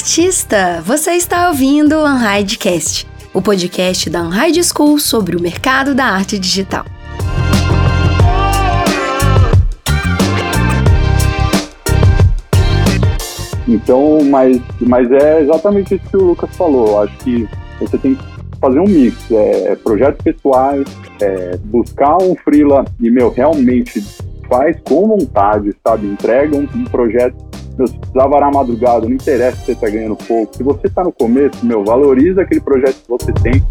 artista! Você está ouvindo o Unhidecast, o podcast da Unhide School sobre o mercado da arte digital. Então, mas, mas é exatamente isso que o Lucas falou. Acho que você tem que fazer um mix, é, projetos pessoais, é, buscar um freela e, meu, realmente faz com vontade, sabe? Entrega um, um projeto meu, se precisar varar madrugada, não interessa se você está ganhando pouco. Se você está no começo, meu, valoriza aquele projeto que você tem.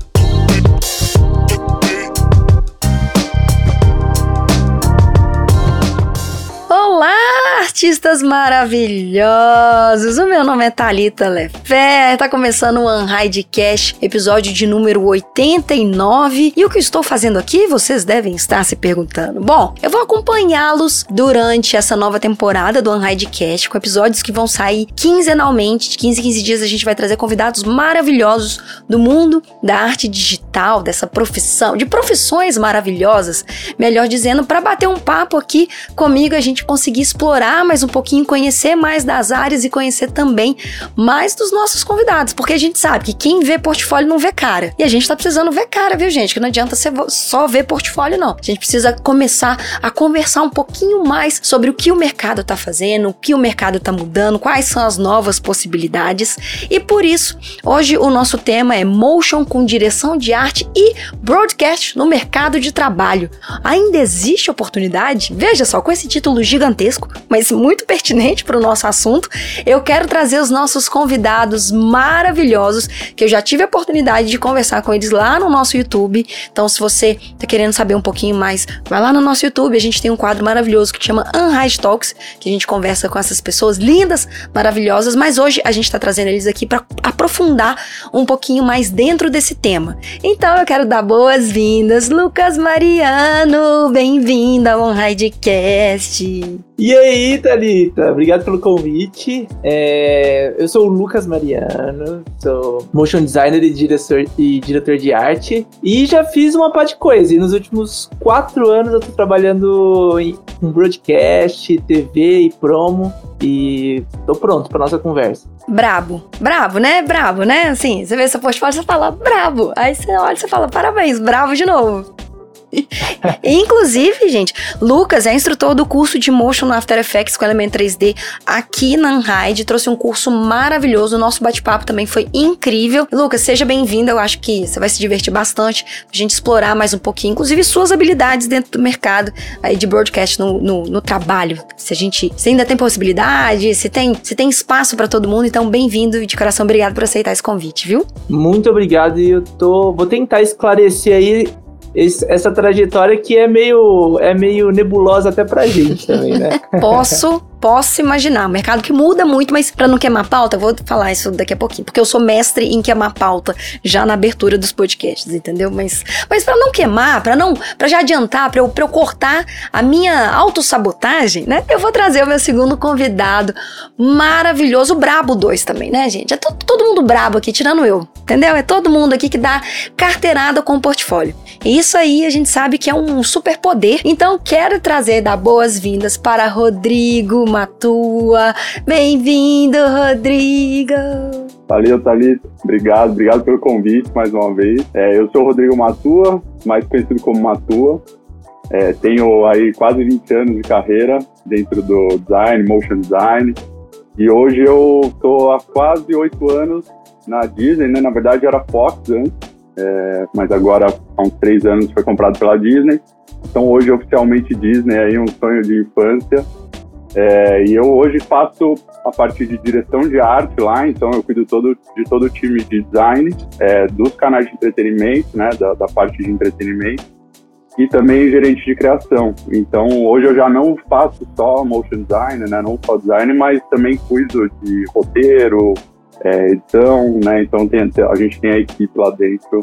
Artistas maravilhosos! O meu nome é Thalita Lefé, tá começando o Unhide Cash, episódio de número 89. E o que eu estou fazendo aqui, vocês devem estar se perguntando. Bom, eu vou acompanhá-los durante essa nova temporada do Unhide Cash, com episódios que vão sair quinzenalmente. De 15 em 15 dias a gente vai trazer convidados maravilhosos do mundo da arte digital, dessa profissão, de profissões maravilhosas, melhor dizendo, para bater um papo aqui comigo, a gente conseguir explorar mais um pouquinho, conhecer mais das áreas e conhecer também mais dos nossos convidados, porque a gente sabe que quem vê portfólio não vê cara. E a gente tá precisando ver cara, viu, gente? Que não adianta você só ver portfólio, não. A gente precisa começar a conversar um pouquinho mais sobre o que o mercado tá fazendo, o que o mercado tá mudando, quais são as novas possibilidades. E por isso, hoje o nosso tema é motion com direção de arte e broadcast no mercado de trabalho. Ainda existe oportunidade? Veja só, com esse título gigante gigantesco, mas muito pertinente para o nosso assunto, eu quero trazer os nossos convidados maravilhosos, que eu já tive a oportunidade de conversar com eles lá no nosso YouTube. Então, se você está querendo saber um pouquinho mais, vai lá no nosso YouTube, a gente tem um quadro maravilhoso que chama Unhide Talks, que a gente conversa com essas pessoas lindas, maravilhosas, mas hoje a gente está trazendo eles aqui para aprofundar um pouquinho mais dentro desse tema. Então, eu quero dar boas-vindas, Lucas Mariano, bem-vindo ao Unhidecast. E aí, Thalita? Obrigado pelo convite. É, eu sou o Lucas Mariano, sou motion designer e diretor, e diretor de arte. E já fiz uma parte de coisa. E nos últimos quatro anos eu tô trabalhando em um broadcast, TV e promo. E tô pronto pra nossa conversa. Brabo. Bravo, né? Bravo, né? Assim, você vê seu portfólio, você fala bravo. Aí você olha e fala parabéns, bravo de novo. Inclusive, gente, Lucas é instrutor do curso de Motion no After Effects com Element 3D aqui na Unhide, trouxe um curso maravilhoso, o nosso bate-papo também foi incrível. Lucas, seja bem-vindo, eu acho que você vai se divertir bastante, pra gente explorar mais um pouquinho, inclusive suas habilidades dentro do mercado aí de broadcast no, no, no trabalho. Se a gente, se ainda tem possibilidade, se tem, se tem espaço para todo mundo, então bem-vindo e de coração obrigado por aceitar esse convite, viu? Muito obrigado e eu tô, vou tentar esclarecer aí esse, essa trajetória que é meio, é meio nebulosa até pra gente também, né? Posso posso imaginar. Um mercado que muda muito, mas para não queimar pauta, vou falar isso daqui a pouquinho, porque eu sou mestre em queimar pauta já na abertura dos podcasts, entendeu? Mas, mas para não queimar, para não, para já adiantar, para eu, eu cortar a minha autossabotagem, né? Eu vou trazer o meu segundo convidado maravilhoso, o Brabo 2 também, né, gente? É todo, mundo brabo aqui, tirando eu, entendeu? É todo mundo aqui que dá carteirada com o portfólio. E isso aí a gente sabe que é um super poder. Então quero trazer dar boas-vindas para Rodrigo Matua. Bem-vindo, Rodrigo! Valeu, Thalita. Obrigado, obrigado pelo convite mais uma vez. É, eu sou o Rodrigo Matua, mais conhecido como Matua. É, tenho aí quase 20 anos de carreira dentro do design, motion design. E hoje eu estou há quase oito anos na Disney, né? Na verdade era Fox antes, é, mas agora há uns três anos foi comprado pela Disney. Então hoje oficialmente Disney aí um sonho de infância. É, e eu hoje faço a parte de direção de arte lá, então eu cuido todo, de todo o time de design, é, dos canais de entretenimento, né, da, da, parte de entretenimento, e também gerente de criação. Então hoje eu já não faço só motion design, né, não só design, mas também cuido de roteiro, é, edição, né, então tem, a gente tem a equipe lá dentro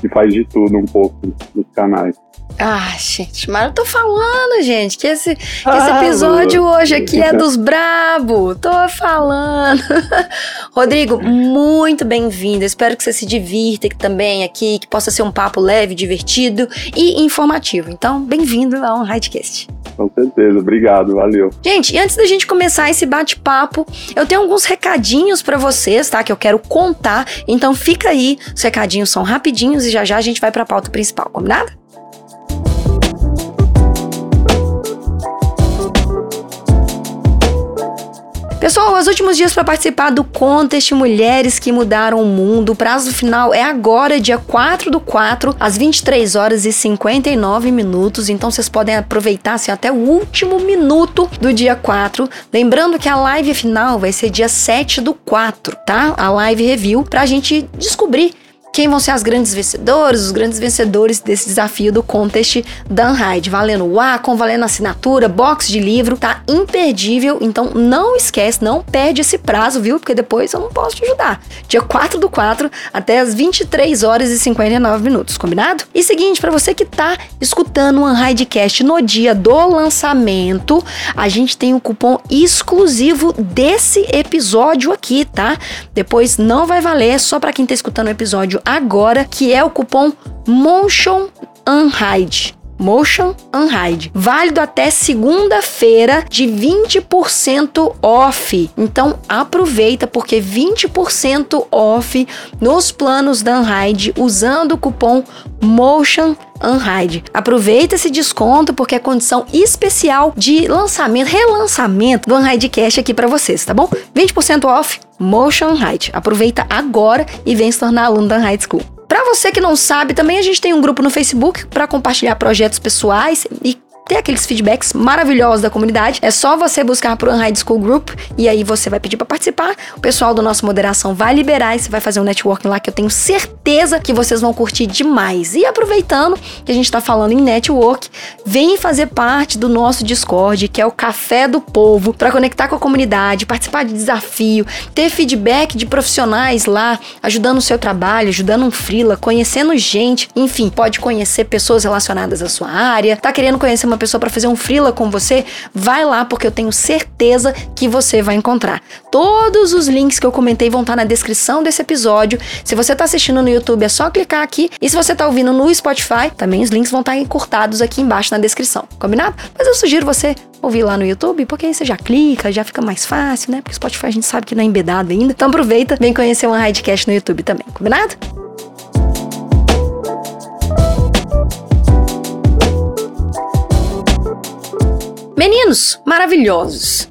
que faz de tudo um pouco nos canais. Ah, gente, mas eu tô falando, gente, que esse, que esse ah, episódio hoje aqui é dos brabo. Tô falando. Rodrigo, muito bem-vindo. Espero que você se divirta também aqui, que possa ser um papo leve, divertido e informativo. Então, bem-vindo ao Hidecast. Com certeza, obrigado, valeu. Gente, e antes da gente começar esse bate-papo, eu tenho alguns recadinhos para vocês, tá? Que eu quero contar. Então fica aí, os recadinhos são rapidinhos e já já a gente vai para a pauta principal, combinado? Pessoal, os últimos dias para participar do Contest Mulheres que Mudaram o Mundo. O prazo final é agora, dia 4 do 4, às 23 horas e 59 minutos. Então vocês podem aproveitar assim, até o último minuto do dia 4. Lembrando que a live final vai ser dia 7 do 4, tá? A live review, pra gente descobrir quem vão ser as grandes vencedoras, os grandes vencedores desse desafio do contest Dan Hyde, valendo Wacom, valendo assinatura, box de livro, tá imperdível, então não esquece, não perde esse prazo, viu? Porque depois eu não posso te ajudar. Dia 4 do 4 até as 23 horas e 59 minutos, combinado? E seguinte, para você que tá escutando o Unhidecast no dia do lançamento, a gente tem um cupom exclusivo desse episódio aqui, tá? Depois não vai valer, só para quem tá escutando o episódio agora, que é o cupom Motion Unhide. Motion Unhide. Válido até segunda-feira de 20% off. Então aproveita porque 20% off nos planos da Unhide usando o cupom Motion Unhide. Aproveita esse desconto porque é condição especial de lançamento, relançamento do Unhide Cash aqui para vocês, tá bom? 20% off Motion Unhide. Aproveita agora e vem se tornar aluno da Unhide School. Para você que não sabe, também a gente tem um grupo no Facebook para compartilhar projetos pessoais e ter aqueles feedbacks maravilhosos da comunidade. É só você buscar pro Unhide School Group e aí você vai pedir para participar. O pessoal do nosso moderação vai liberar e você vai fazer um networking lá que eu tenho certeza que vocês vão curtir demais. E aproveitando que a gente tá falando em network, vem fazer parte do nosso Discord, que é o Café do Povo, para conectar com a comunidade, participar de desafio, ter feedback de profissionais lá, ajudando o seu trabalho, ajudando um freela, conhecendo gente, enfim, pode conhecer pessoas relacionadas à sua área, tá querendo conhecer uma pessoa para fazer um freela com você, vai lá porque eu tenho certeza que você vai encontrar. Todos os links que eu comentei vão estar na descrição desse episódio. Se você está assistindo no YouTube, é só clicar aqui. E se você está ouvindo no Spotify, também os links vão estar encurtados aqui embaixo na descrição. Combinado? Mas eu sugiro você ouvir lá no YouTube, porque aí você já clica, já fica mais fácil, né? Porque o Spotify a gente sabe que não é embedado ainda. Então aproveita, vem conhecer o Hidecast no YouTube também, combinado? Meninos maravilhosos,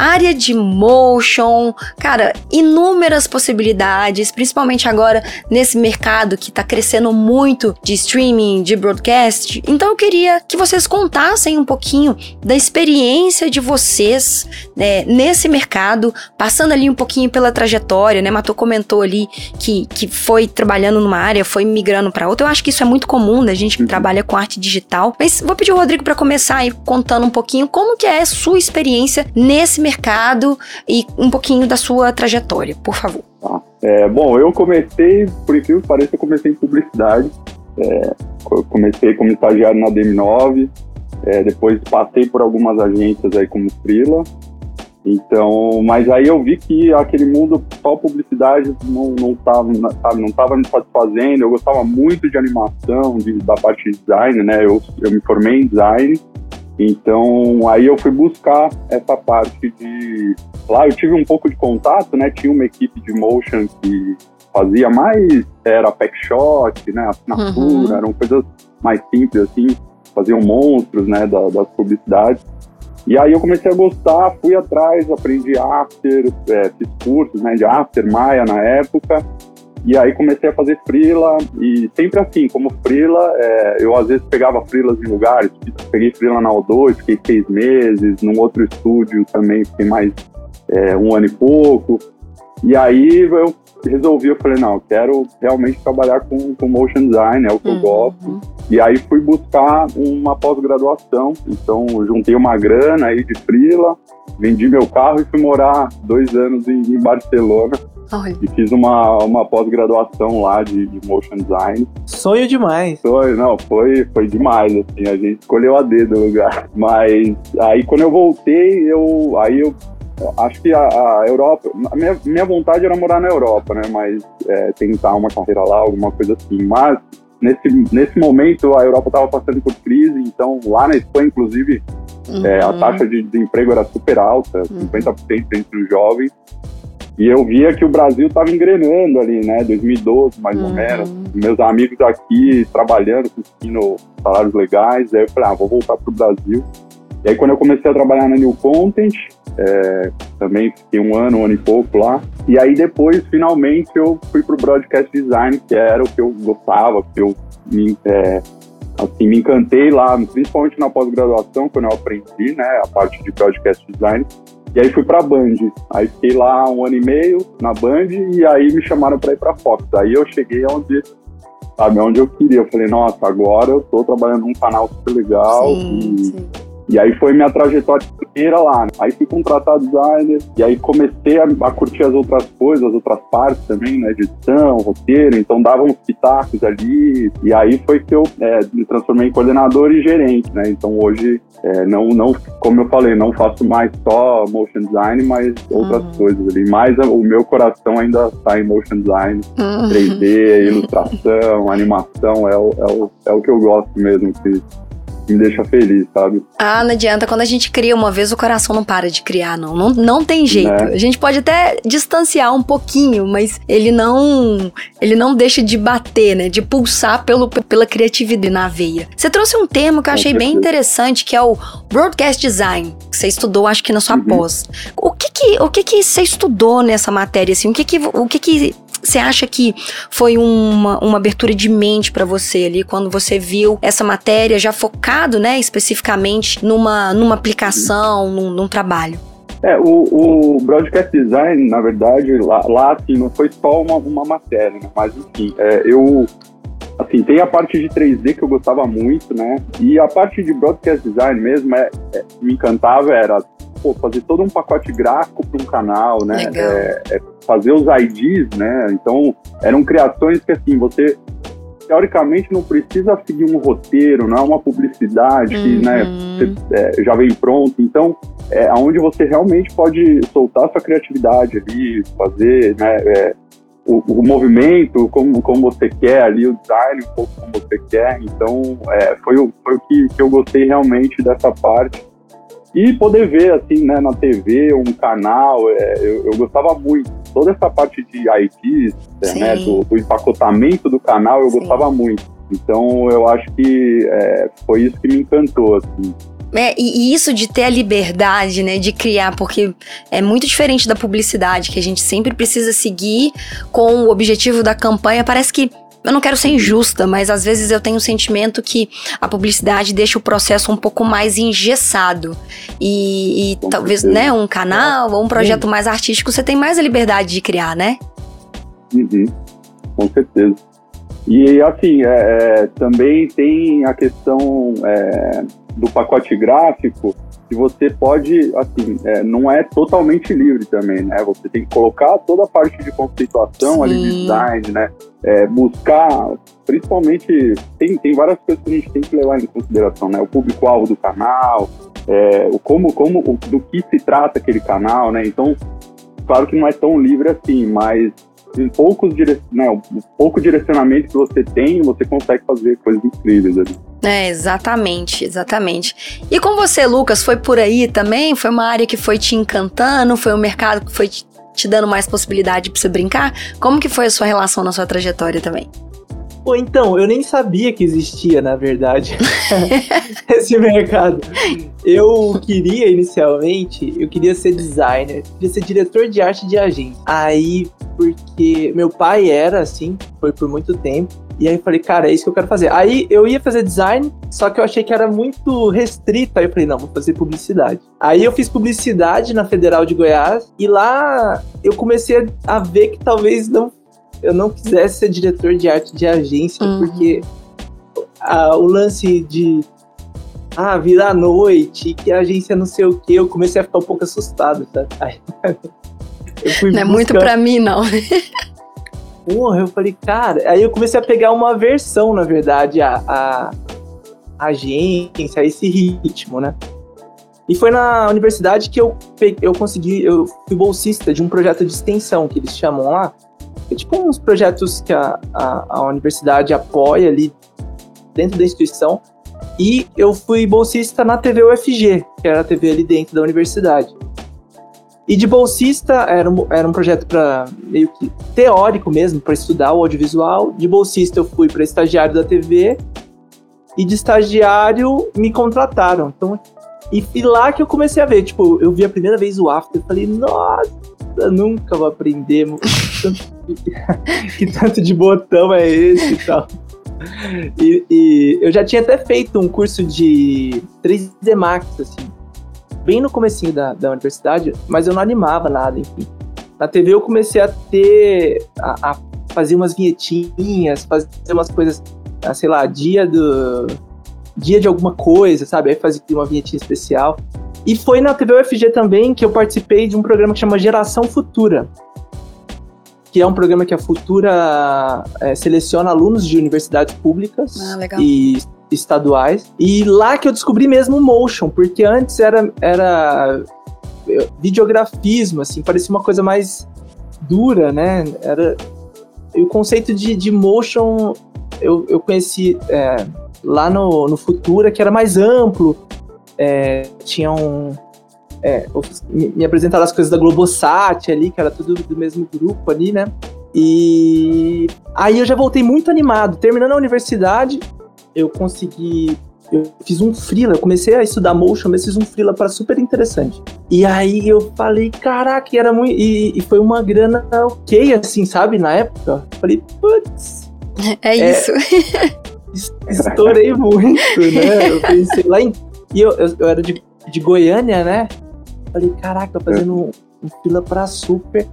área de motion, cara, inúmeras possibilidades, principalmente agora nesse mercado que tá crescendo muito de streaming, de broadcast. Então eu queria que vocês contassem um pouquinho da experiência de vocês né, nesse mercado, passando ali um pouquinho pela trajetória, né? Matou comentou ali que, que foi trabalhando numa área, foi migrando para outra. Eu acho que isso é muito comum da gente que uhum. trabalha com arte digital. Mas vou pedir o Rodrigo para começar aí contando um pouquinho como que é a sua experiência nesse mercado e um pouquinho da sua trajetória, por favor. É, bom, eu comecei, por incrível que pareça, eu comecei em publicidade. É, comecei como estagiário na DM9, é, depois passei por algumas agências aí como freela. Então, mas aí eu vi que aquele mundo só publicidade não não não tava me satisfazendo. Eu gostava muito de animação, de, da parte de design, né? Eu, eu me formei em design então, aí eu fui buscar essa parte de. Lá eu tive um pouco de contato, né? Tinha uma equipe de motion que fazia mais. Era pack shot, né? Assinatura, uhum. eram coisas mais simples, assim. Faziam monstros, né? Da, das publicidades. E aí eu comecei a gostar, fui atrás, aprendi After, é, fiz cursos né, de After, Maya na época. E aí comecei a fazer freela e sempre assim, como freela, é, eu às vezes pegava freelas em lugares, peguei freela na O2, fiquei seis meses, num outro estúdio também fiquei mais é, um ano e pouco. E aí eu resolvi, eu falei, não, eu quero realmente trabalhar com, com motion design, é o que uhum. eu gosto. E aí fui buscar uma pós-graduação, então juntei uma grana aí de freela, vendi meu carro e fui morar dois anos em, em Barcelona e fiz uma, uma pós-graduação lá de, de, motion design. Sonho demais. Foi, não, foi, foi demais, assim, a gente escolheu a dedo o lugar. Mas aí quando eu voltei, eu aí eu acho que a, a Europa, a minha, minha vontade era morar na Europa, né? Mas é, tentar uma carreira lá, alguma coisa assim. Mas nesse, nesse momento a Europa estava passando por crise, então lá na Espanha, inclusive, uhum. é, a taxa de desemprego era super alta, uhum. 50% entre os jovens. E eu via que o Brasil estava engrenando ali, né? 2012, mais uhum. ou menos. Meus amigos aqui trabalhando, conseguindo salários legais. Aí eu falei, ah, vou voltar para o Brasil. E aí quando eu comecei a trabalhar na New Content, é, também fiquei um ano, um ano e pouco lá. E aí depois, finalmente, eu fui pro Broadcast Design, que era o que eu gostava, que eu me, é, assim, me encantei lá, principalmente na pós-graduação, quando eu aprendi, né, a parte de Broadcast Design. E aí fui pra Band. Aí fiquei lá um ano e meio na Band e aí me chamaram para ir pra Fox. Aí eu cheguei onde, sabe, onde eu queria. Eu falei, nossa, agora eu tô trabalhando num canal super legal sim, e sim e aí foi minha trajetória inteira lá. Né? Aí fui contratado designer, e aí comecei a, a, curtir as outras coisas, as outras partes também, né? Edição, roteiro, então dava uns pitacos ali. E aí foi que eu é, me transformei em coordenador e gerente, né? Então hoje, é, não, não, como eu falei, não faço mais só motion design, mas outras uhum. coisas ali. Mas o meu coração ainda está em motion design, uhum. 3D, ilustração, animação, é o, é, o, é o que eu gosto mesmo. Que, me deixa feliz, sabe? Ah, não adianta. Quando a gente cria uma vez, o coração não para de criar, não. Não, não tem jeito. Né? A gente pode até distanciar um pouquinho, mas ele não ele não deixa de bater, né? De pulsar pelo, pela criatividade na veia. Você trouxe um termo que eu achei bem interessante, que é o Broadcast Design, que você estudou, acho que na sua uhum. pós. O que que, o que que você estudou nessa matéria, assim? O que que, o que que você acha que foi uma, uma abertura de mente para você ali quando você viu essa matéria já focado, né, especificamente numa, numa aplicação, num, num trabalho? É, o, o broadcast design, na verdade, lá, lá assim, não foi só uma, uma matéria, né? mas enfim, é, eu assim, tem a parte de 3D que eu gostava muito, né? E a parte de broadcast design mesmo é, é me encantava era pô, fazer todo um pacote gráfico para um canal, né? É, é fazer os IDs, né? Então, eram criações que, assim, você teoricamente não precisa seguir um roteiro, não é uma publicidade uhum. que né, você, é, já vem pronto. Então, é onde você realmente pode soltar sua criatividade ali, fazer né, é, o, o, movimento como, como você quer ali, o design um pouco como você quer. Então, é, foi, foi o que, que eu gostei realmente dessa parte. E poder ver, assim, né, na TV, um canal, é, eu, eu, gostava muito. Toda essa parte de IT, né, do, do, empacotamento do canal, eu Sim. gostava muito. Então, eu acho que é, foi isso que me encantou, assim. É, e, isso de ter a liberdade, né, de criar, porque é muito diferente da publicidade, que a gente sempre precisa seguir com o objetivo da campanha. Parece que eu não quero ser injusta, mas às vezes eu tenho o sentimento que a publicidade deixa o processo um pouco mais engessado. E, e talvez, né, um canal ou um projeto mais artístico, você tem mais a liberdade de criar, né? Uhum. Com certeza. E assim, é, é, também tem a questão é, do pacote gráfico que você pode, assim, é, não é totalmente livre também, né? Você tem que colocar toda a parte de conceituação Sim. ali, de design, né? É, buscar, principalmente, tem, tem várias coisas que a gente tem que levar em consideração, né? O público-alvo do canal, é, o como, como, o, do que se trata aquele canal, né? Então, claro que não é tão livre assim, mas em poucos dire... né, pouco direcionamento que você tem, você consegue fazer coisas incríveis ali. É, exatamente, exatamente. E com você, Lucas, foi por aí também? Foi uma área que foi te encantando? Foi um mercado que foi te, dando mais possibilidade para você brincar? Como que foi a sua relação na sua trajetória também? Pô, então, eu nem sabia que existia, na verdade, esse mercado. Eu queria, inicialmente, eu queria ser designer, queria ser diretor de arte de agência. Aí, porque meu pai era assim, foi por muito tempo. E aí eu falei, cara, é isso que eu quero fazer. Aí eu ia fazer design, só que eu achei que era muito restrito. Aí eu falei, não, vou fazer publicidade. Aí eu fiz publicidade na Federal de Goiás e lá eu comecei a ver que talvez não eu não quisesse ser diretor de arte de agência, uhum. porque a, o lance de ah, virar noite, que a agência não sei o que, eu comecei a ficar um pouco assustado, tá? Aí, não é muito pra mim, não. porra, eu falei, cara. Aí eu comecei a pegar uma versão, na verdade, a, a, a agência, esse ritmo, né? E foi na universidade que eu, eu consegui, eu fui bolsista de um projeto de extensão que eles chamam lá. É tipo uns projetos que a, a, a universidade apoia ali dentro da instituição. E eu fui bolsista na TV UFG, que era a TV ali dentro da universidade. E de bolsista, era um, era um projeto para meio que teórico mesmo, para estudar o audiovisual. De bolsista, eu fui para estagiário da TV. E de estagiário, me contrataram. Então, e foi lá que eu comecei a ver. Tipo, eu vi a primeira vez o After. Falei, nossa, nunca vou aprender. que tanto de botão é esse e tal. E, e, eu já tinha até feito um curso de 3D Max, assim bem no comecinho da, da universidade, mas eu não animava nada, enfim. Na TV eu comecei a ter, a, a fazer umas vinhetinhas, fazer umas coisas, ah, sei lá, dia do, dia de alguma coisa, sabe? Aí fazia uma vinhetinha especial. E foi na TV UFG também que eu participei de um programa que chama Geração Futura, que é um programa que a Futura é, seleciona alunos de universidades públicas ah, e estaduais. E lá que eu descobri mesmo o motion, porque antes era, era videografismo, assim, parecia uma coisa mais dura, né? Era, e o conceito de, de motion eu, eu conheci é, lá no, no Futura, que era mais amplo, é, tinha um... É, me, me apresentaram as coisas da Globosat ali, que era tudo do mesmo grupo ali, né? E aí eu já voltei muito animado. Terminando a universidade, eu consegui. Eu fiz um freela, eu comecei a estudar motion, mas fiz um freela para super interessante. E aí eu falei, caraca, era muito. E, e, foi uma grana ok, assim, sabe, na época. Falei, putz. É isso. É, estourei muito, né? Eu pensei lá em. E eu, eu, eu era de, de Goiânia, né? Falei, caraca, fazendo um, um freela pra super.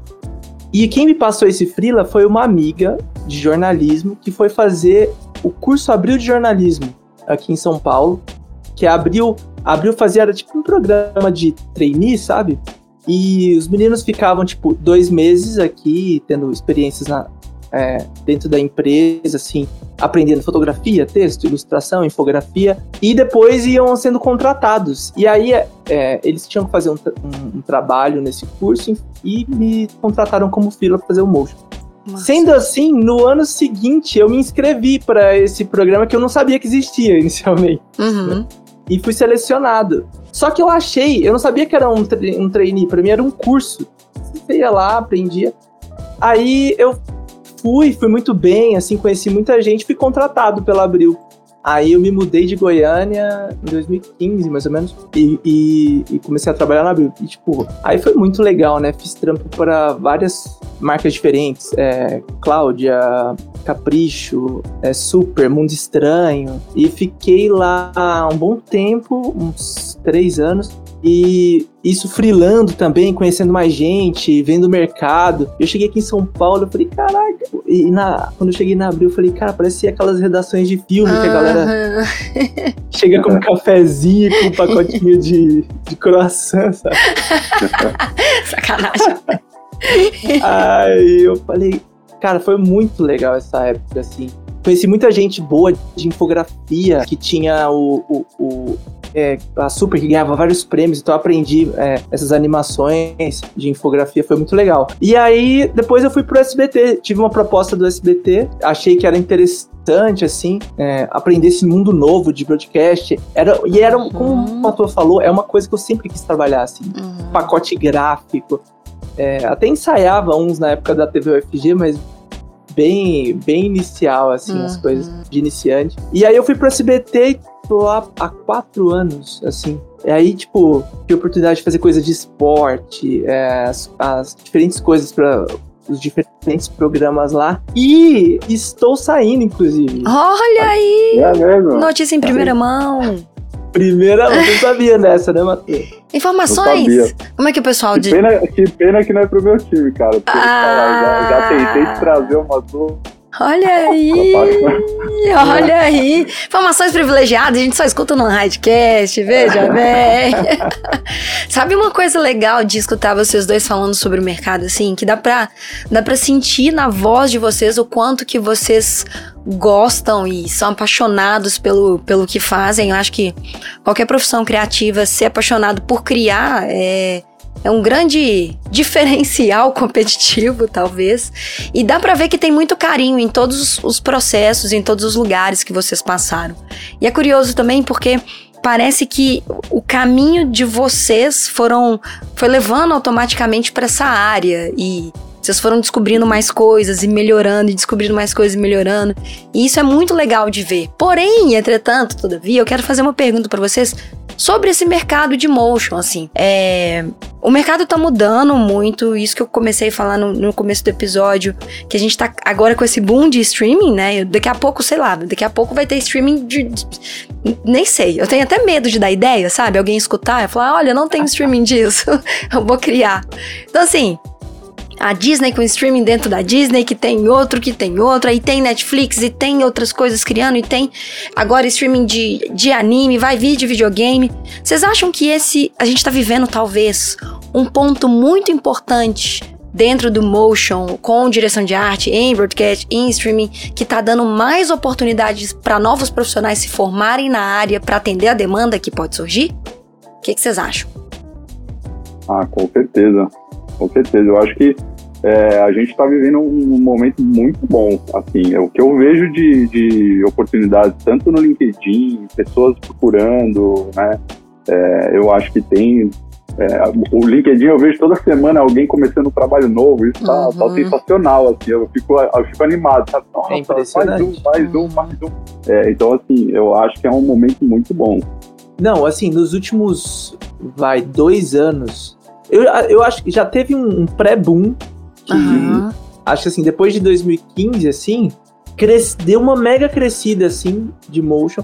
E quem me passou esse freela foi uma amiga de jornalismo que foi fazer o curso Abril de Jornalismo aqui em São Paulo, que abriu, abriu fazia era tipo um programa de trainee, sabe? E os meninos ficavam tipo dois meses aqui tendo experiências na, é, dentro da empresa, assim, aprendendo fotografia, texto, ilustração, infografia, e depois iam sendo contratados. E aí é, eles tinham que fazer um, um, um, trabalho nesse curso e me contrataram como fila para fazer o motion. Nossa. Sendo assim, no ano seguinte eu me inscrevi para esse programa que eu não sabia que existia inicialmente. Uhum. E fui selecionado. Só que eu achei, eu não sabia que era um, tra um trainee, para mim era um curso. Você ia lá, aprendia. Aí eu fui, fui muito bem, assim, conheci muita gente, fui contratado pela Abril. Aí eu me mudei de Goiânia em 2015, mais ou menos, e, e, e, comecei a trabalhar na Abril. E, tipo, aí foi muito legal, né? Fiz trampo para várias marcas diferentes. É, Cláudia, Capricho, é, Super, Mundo Estranho. E fiquei lá um bom tempo, uns três anos. E isso frilando também, conhecendo mais gente, vendo o mercado. Eu cheguei aqui em São Paulo, eu falei, caraca. E na, quando eu cheguei na Abril, eu falei, cara, parecia aquelas redações de filme que a galera chega com um cafezinho, com um pacotinho de, de croissant, sabe? Sacanagem. Aí eu falei, cara, foi muito legal essa época, assim. Conheci muita gente boa de infografia que tinha o, o, o é, a Super, que ganhava vários prêmios, então eu aprendi é, essas animações de infografia, foi muito legal. E aí, depois eu fui pro SBT, tive uma proposta do SBT, achei que era interessante, assim, é, aprender esse mundo novo de broadcast. Era, e era, como uhum. o Matua falou, é uma coisa que eu sempre quis trabalhar, assim, uhum. pacote gráfico. É, até ensaiava uns na época da TV UFG, mas bem, bem inicial, assim, uhum. as coisas de iniciante. E aí eu fui pro SBT e tô lá há quatro anos, assim. E aí, tipo, tive a oportunidade de fazer coisa de esporte, é, as, as diferentes coisas para os diferentes programas lá. E estou saindo, inclusive. Olha aí! É mesmo? Notícia em primeira mão. Primeira vez, não sabia dessa, né, Matheus? Informações? Como é que o pessoal que Pena, que pena que não é pro meu time, cara. Ah. Já, já tentei trazer uma dúvida Olha aí! Olha aí! Informações privilegiadas, a gente só escuta no Radcast, veja bem. Sabe uma coisa legal de escutar vocês dois falando sobre o mercado, assim, que dá pra, dá pra sentir na voz de vocês o quanto que vocês gostam e são apaixonados pelo, pelo que fazem. Eu acho que qualquer profissão criativa, ser apaixonado por criar é é um grande diferencial competitivo, talvez. E dá para ver que tem muito carinho em todos os processos, em todos os lugares que vocês passaram. E é curioso também porque parece que o caminho de vocês foram foi levando automaticamente para essa área e vocês foram descobrindo mais coisas e melhorando, e descobrindo mais coisas e melhorando. E isso é muito legal de ver. Porém, entretanto, todavia, eu quero fazer uma pergunta para vocês sobre esse mercado de motion, assim. É, o mercado tá mudando muito, isso que eu comecei a falar no, no, começo do episódio, que a gente tá agora com esse boom de streaming, né? Daqui a pouco, sei lá, daqui a pouco vai ter streaming de. de nem sei, eu tenho até medo de dar ideia, sabe? Alguém escutar e falar: olha, não tem streaming disso, eu vou criar. Então, assim, a Disney com streaming dentro da Disney, que tem outro, que tem outro, aí tem Netflix e tem outras coisas criando, e tem agora streaming de, de anime, vai vir de videogame. Vocês acham que esse. A gente tá vivendo talvez um ponto muito importante dentro do motion, com direção de arte, em broadcast, em streaming, que tá dando mais oportunidades para novos profissionais se formarem na área para atender a demanda que pode surgir? O que vocês acham? Ah, com certeza com certeza. Eu acho que é, a gente está vivendo um momento muito bom. Assim, é o que eu vejo de, de oportunidades, tanto no LinkedIn, pessoas procurando, né? É, eu acho que tem. É, o LinkedIn eu vejo toda semana alguém começando um trabalho novo, isso tá, tá uhum. tá sensacional, assim, eu fico, eu fico animado, sabe? Nossa, é mais um, mais um, mais um. É, então, assim, eu acho que é um momento muito bom. Não, assim, nos últimos, vai, dois anos, eu, eu acho que já teve um, um pré-boom. Uhum. Acho que assim, depois de 2015, assim, cres, deu uma mega crescida, assim, de motion.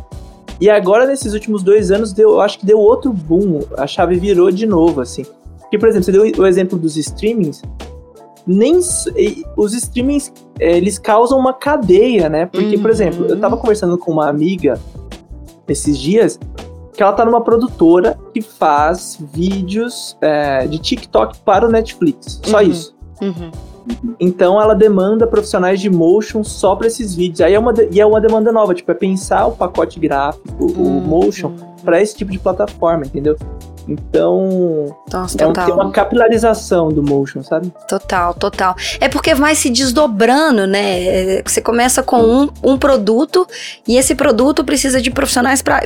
E agora, nesses últimos dois anos, deu, eu acho que deu outro boom. A chave virou de novo, assim. Porque, por exemplo, você deu o exemplo dos streamings. Nem os streamings, eles causam uma cadeia, né? Porque, uhum. por exemplo, eu tava conversando com uma amiga esses dias que ela tá numa produtora que faz vídeos é, de TikTok para o Netflix. Só uhum. isso. Uhum. Então ela demanda profissionais de motion só para esses vídeos. Aí é uma, e é uma demanda nova, tipo, é pensar o pacote gráfico, uhum. o motion, para esse tipo de plataforma, entendeu? Então, Nossa, é um, tem uma capilarização do motion, sabe? Total, total. É porque vai se desdobrando, né? É, você começa com um, um produto e esse produto precisa de profissionais para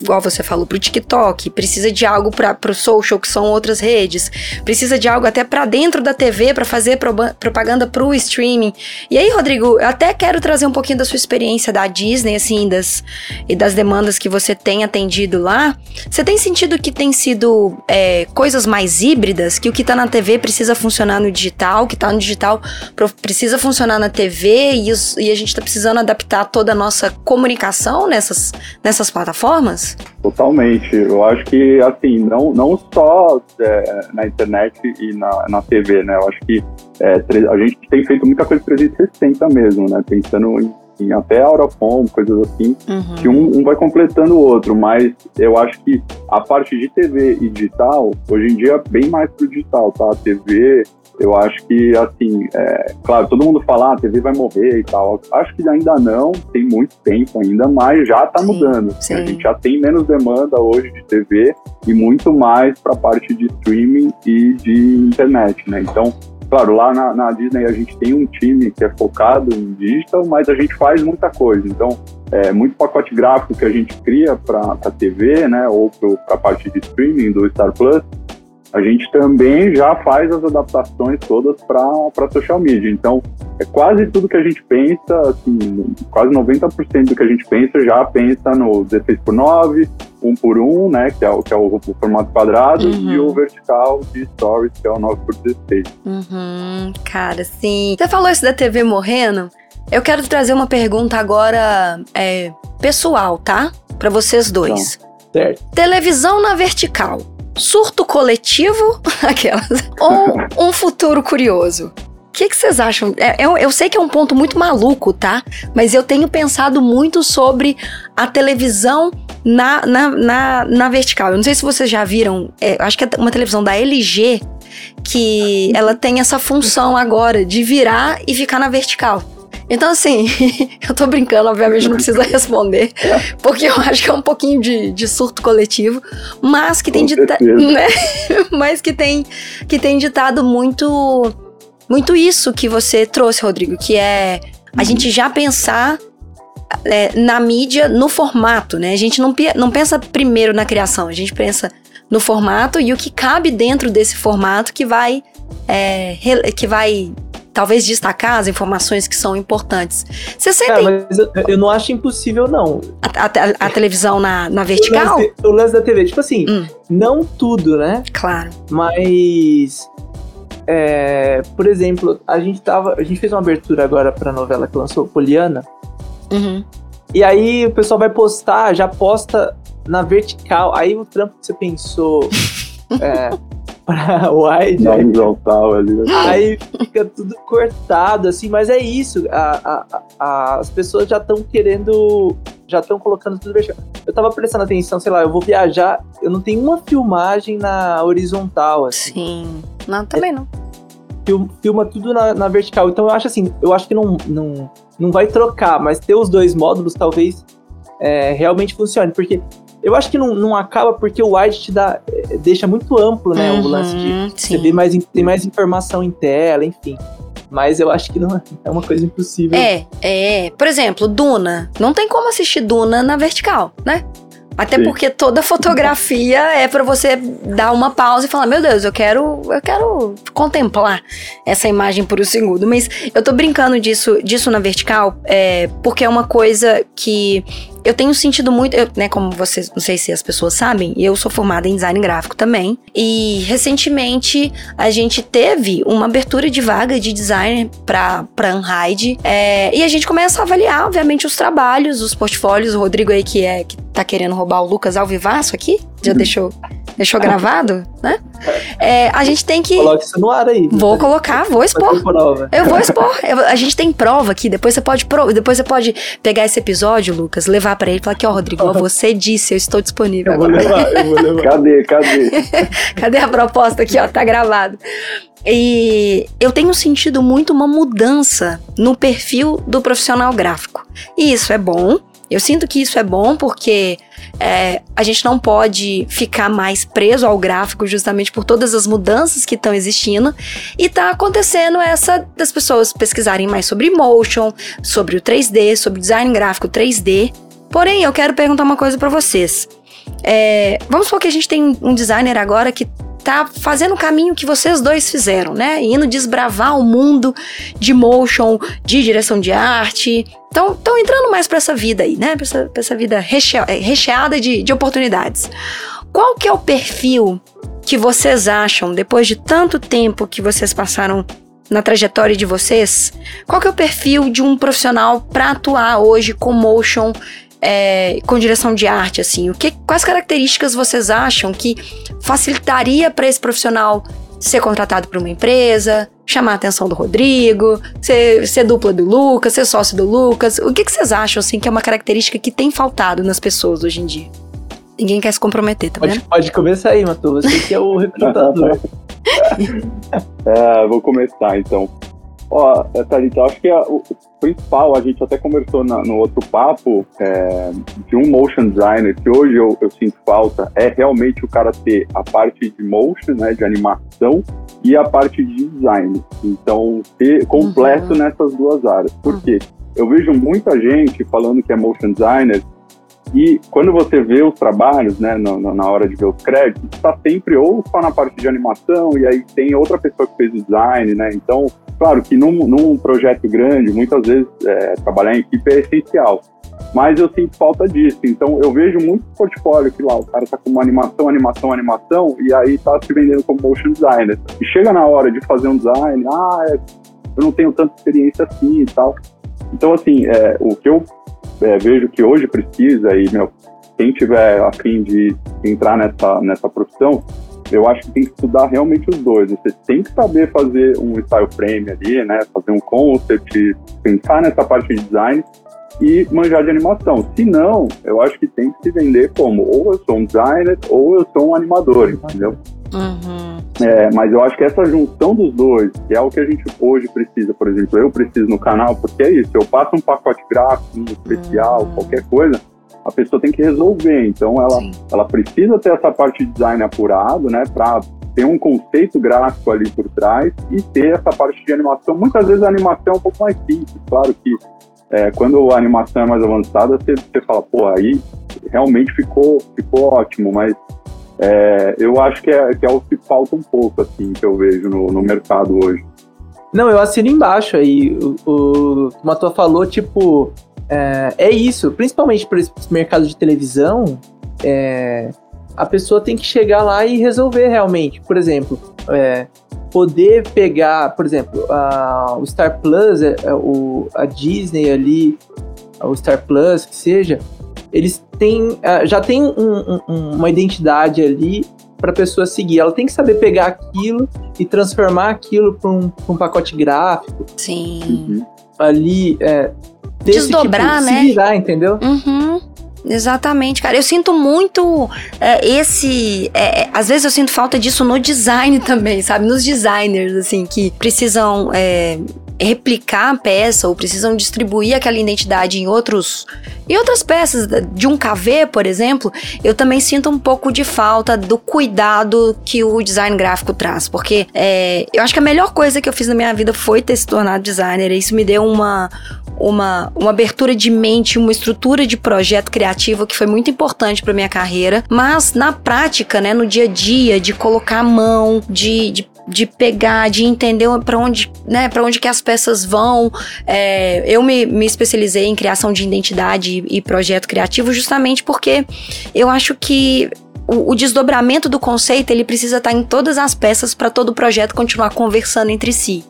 igual você falou, pro TikTok, precisa de algo para pro social, que são outras redes, precisa de algo até para dentro da TV para fazer pro, propaganda pro streaming. E aí, Rodrigo, eu até quero trazer um pouquinho da sua experiência da Disney, assim, das e das demandas que você tem atendido lá. Você tem sentido que tem sido é, coisas mais híbridas, que o que tá na TV precisa funcionar no digital, o que tá no digital precisa funcionar na TV e, os, e a gente tá precisando adaptar toda a nossa comunicação nessas, nessas plataformas? Totalmente. Eu acho que, assim, não, não só é, na internet e na, na TV, né? Eu acho que é, a gente tem feito muita coisa 360 mesmo, né? Pensando em, em até home, coisas assim, uhum. que um, um vai completando o outro, mas eu acho que a parte de TV e digital, hoje em dia, é bem mais pro digital, tá? A TV eu acho que, assim, é, claro, todo mundo fala, ah, a TV vai morrer e tal. Acho que ainda não, tem muito tempo ainda, mas já está mudando. Sim. A gente já tem menos demanda hoje de TV e muito mais para a parte de streaming e de internet, né? Então, claro, lá na, na, Disney a gente tem um time que é focado em digital, mas a gente faz muita coisa. Então, é muito pacote gráfico que a gente cria para a TV, né, ou para a parte de streaming do Star Plus, a gente também já faz as adaptações todas para social media. Então, é quase tudo que a gente pensa, assim, quase 90% do que a gente pensa já pensa no 16 por 9, 1 por 1, né, que é o, que é o, o formato quadrado, uhum. e o vertical de stories, que é o 9 por 16. Uhum, cara, sim. Você falou isso da TV morrendo? Eu quero trazer uma pergunta agora é, pessoal, tá? Para vocês dois. Então, certo. Televisão na vertical surto coletivo, aquelas, ou um futuro curioso? O que, vocês acham? É, eu, eu, sei que é um ponto muito maluco, tá? Mas eu tenho pensado muito sobre a televisão na, na, na, na vertical. Eu não sei se vocês já viram, é, acho que é uma televisão da LG que ela tem essa função agora de virar e ficar na vertical. Então, assim, eu tô brincando, obviamente não precisa responder, porque eu acho que é um pouquinho de, de surto coletivo, mas que tem ditado, né? mas que tem, que tem ditado muito, muito isso que você trouxe, Rodrigo, que é a uhum. gente já pensar é, na mídia, no formato, né? A gente não, não pensa primeiro na criação, a gente pensa no formato e o que cabe dentro desse formato que vai, é, que vai talvez destacar as informações que são importantes. Você sente. Cara, mas eu, eu, não acho impossível, não. A, a, a televisão na, na vertical? O lance, o lance, da TV, tipo assim, hum. não tudo, né? Claro. Mas. É, por exemplo, a gente tava. A gente fez uma abertura agora pra novela que lançou, Poliana. Uhum. E aí o pessoal vai postar, já posta na vertical. Aí o trampo que você pensou. é, pra wide. Na horizontal ali. Né? Aí fica tudo cortado, assim, mas é isso. A, a, a, as pessoas já estão querendo. Já estão colocando tudo vertical. Eu tava prestando atenção, sei lá, eu vou viajar, eu não tenho uma filmagem na horizontal, assim. Sim. Não, também não. Filma tudo na, na vertical. Então eu acho assim, eu acho que não, não, não vai trocar, mas ter os dois módulos talvez é, realmente funcione. Porque eu acho que não, não acaba porque o wide te dá, eh, deixa muito amplo, né? Uhum, o lance de você ver mais, tem mais informação em tela, enfim. Mas eu acho que não é uma coisa impossível. É, é. Por exemplo, Duna. Não tem como assistir Duna na vertical, né? Até Sim. porque toda fotografia é para você dar uma pausa e falar: Meu Deus, eu quero, eu quero contemplar essa imagem por um segundo. Mas eu tô brincando disso, disso na vertical, é, porque é uma coisa que eu tenho sentido muito, eu, né, como vocês, não sei se as pessoas sabem, eu sou formada em design gráfico também. E recentemente a gente teve uma abertura de vaga de designer para para Unhide. É, e a gente começa a avaliar, obviamente, os trabalhos, os portfólios. O Rodrigo aí que é que tá querendo roubar o Lucas ao vivaço aqui, já uhum. deixou deixou gravado, né? É, a gente tem que. Coloque isso no ar aí. Vou colocar, vou expor. Eu vou expor. Eu, a gente tem prova aqui. Depois você pode depois você pode pegar esse episódio, Lucas, levar para ele e falar aqui, ó, Rodrigo, você disse, eu estou disponível. Eu vou levar, eu vou levar. Cadê, cadê? cadê a proposta aqui, ó? Tá gravado. E eu tenho sentido muito uma mudança no perfil do profissional gráfico. E isso é bom. Eu sinto que isso é bom porque é, a gente não pode ficar mais preso ao gráfico justamente por todas as mudanças que estão existindo. E tá acontecendo essa das pessoas pesquisarem mais sobre motion, sobre o 3D, sobre design gráfico 3D. Porém, eu quero perguntar uma coisa para vocês. É, vamos supor que a gente tem um designer agora que tá fazendo o caminho que vocês dois fizeram, né? Indo desbravar o mundo de motion, de direção de arte. Então, estão entrando mais para essa vida aí, né? Para essa, essa, vida recheada de, de oportunidades. Qual que é o perfil que vocês acham, depois de tanto tempo que vocês passaram na trajetória de vocês, qual que é o perfil de um profissional para atuar hoje com motion é, com direção de arte, assim? O que, quais características vocês acham que facilitaria para esse profissional ser contratado por uma empresa, chamar a atenção do Rodrigo, ser, ser dupla do Lucas, ser sócio do Lucas? O que, que vocês acham, assim, que é uma característica que tem faltado nas pessoas hoje em dia? Ninguém quer se comprometer, tá pode, vendo? Pode começar aí, Matu. Você que é o recrutador. é, vou começar, então. Ó, Thalita, acho que a, o principal, a gente até conversou na, no outro papo, é, de um motion designer, que hoje eu, eu, sinto falta, é realmente o cara ter a parte de motion, né, de animação, e a parte de design. Então, ter completo uhum. nessas duas áreas. Por quê? Eu vejo muita gente falando que é motion designer, e quando você vê os trabalhos, né, na, na hora de ver os créditos, está sempre ou só na parte de animação, e aí tem outra pessoa que fez o design, né? Então, claro que num, num projeto grande, muitas vezes é, trabalhar em equipe é essencial. Mas eu sinto falta disso. Então, eu vejo muito portfólio que lá o cara tá com uma animação, animação, animação, e aí tá se vendendo como motion designer. E chega na hora de fazer um design, ah, é, eu não tenho tanta experiência assim e tal. Então, assim, é, o que eu é, vejo que hoje precisa, e meu, quem tiver a fim de entrar nessa, nessa profissão, eu acho que tem que estudar realmente os dois. Você tem que saber fazer um style frame ali, né? Fazer um concept, pensar nessa parte de design e manjar de animação. Se não, eu acho que tem que se vender como ou eu sou um designer ou eu sou um animador, entendeu? Uhum. É, mas eu acho que essa junção dos dois, que é o que a gente hoje precisa, por exemplo, eu preciso no canal, porque é isso, eu passo um pacote gráfico, um especial, Uhum. qualquer coisa, a pessoa tem que resolver. Então ela, Sim. ela precisa ter essa parte de design apurado, né, para ter um conceito gráfico ali por trás e ter essa parte de animação. Muitas vezes a animação é um pouco mais simples, claro que é, quando a animação é mais avançada, você, você fala, pô, aí realmente ficou, ficou ótimo, mas é, eu acho que é, que é o que falta um pouco, assim, que eu vejo no, no mercado hoje. Não, eu assino embaixo aí. O, o, Matua falou, tipo, é, é isso. Principalmente para esse mercado de televisão, é, a pessoa tem que chegar lá e resolver realmente. Por exemplo, é, poder pegar, por exemplo, a, o Star Plus, é, é, a Disney ali, o Star Plus, que seja, eles têm, ah, já tem um- um- uma identidade ali para a pessoa seguir. Ela tem que saber pegar aquilo e transformar aquilo para um, um pacote gráfico Sim. Uhum. ali. É, esse Desdobrar, tipo, né? Se virar, entendeu? Uhum. Exatamente, cara. Eu sinto muito é, esse. é, é, às vezes eu sinto falta disso no design também, sabe? Nos designers, assim, que precisam é, replicar a peça ou precisam distribuir aquela identidade em outros. Em outras peças, de um KV, por exemplo, eu também sinto um pouco de falta do cuidado que o design gráfico traz. Porque é, eu acho que a melhor coisa que eu fiz na minha vida foi ter se tornado designer. Isso me deu uma, uma, uma abertura de mente, uma estrutura de projeto criativo que foi muito importante para minha carreira. Mas na prática, né, no dia a dia, de colocar a mão, de, de de pegar, de entender para onde, né, para onde que as peças vão. É, eu me, me especializei em criação de identidade e, e projeto criativo justamente porque eu acho que o, o desdobramento do conceito ele precisa estar em todas as peças para todo o projeto continuar conversando entre si.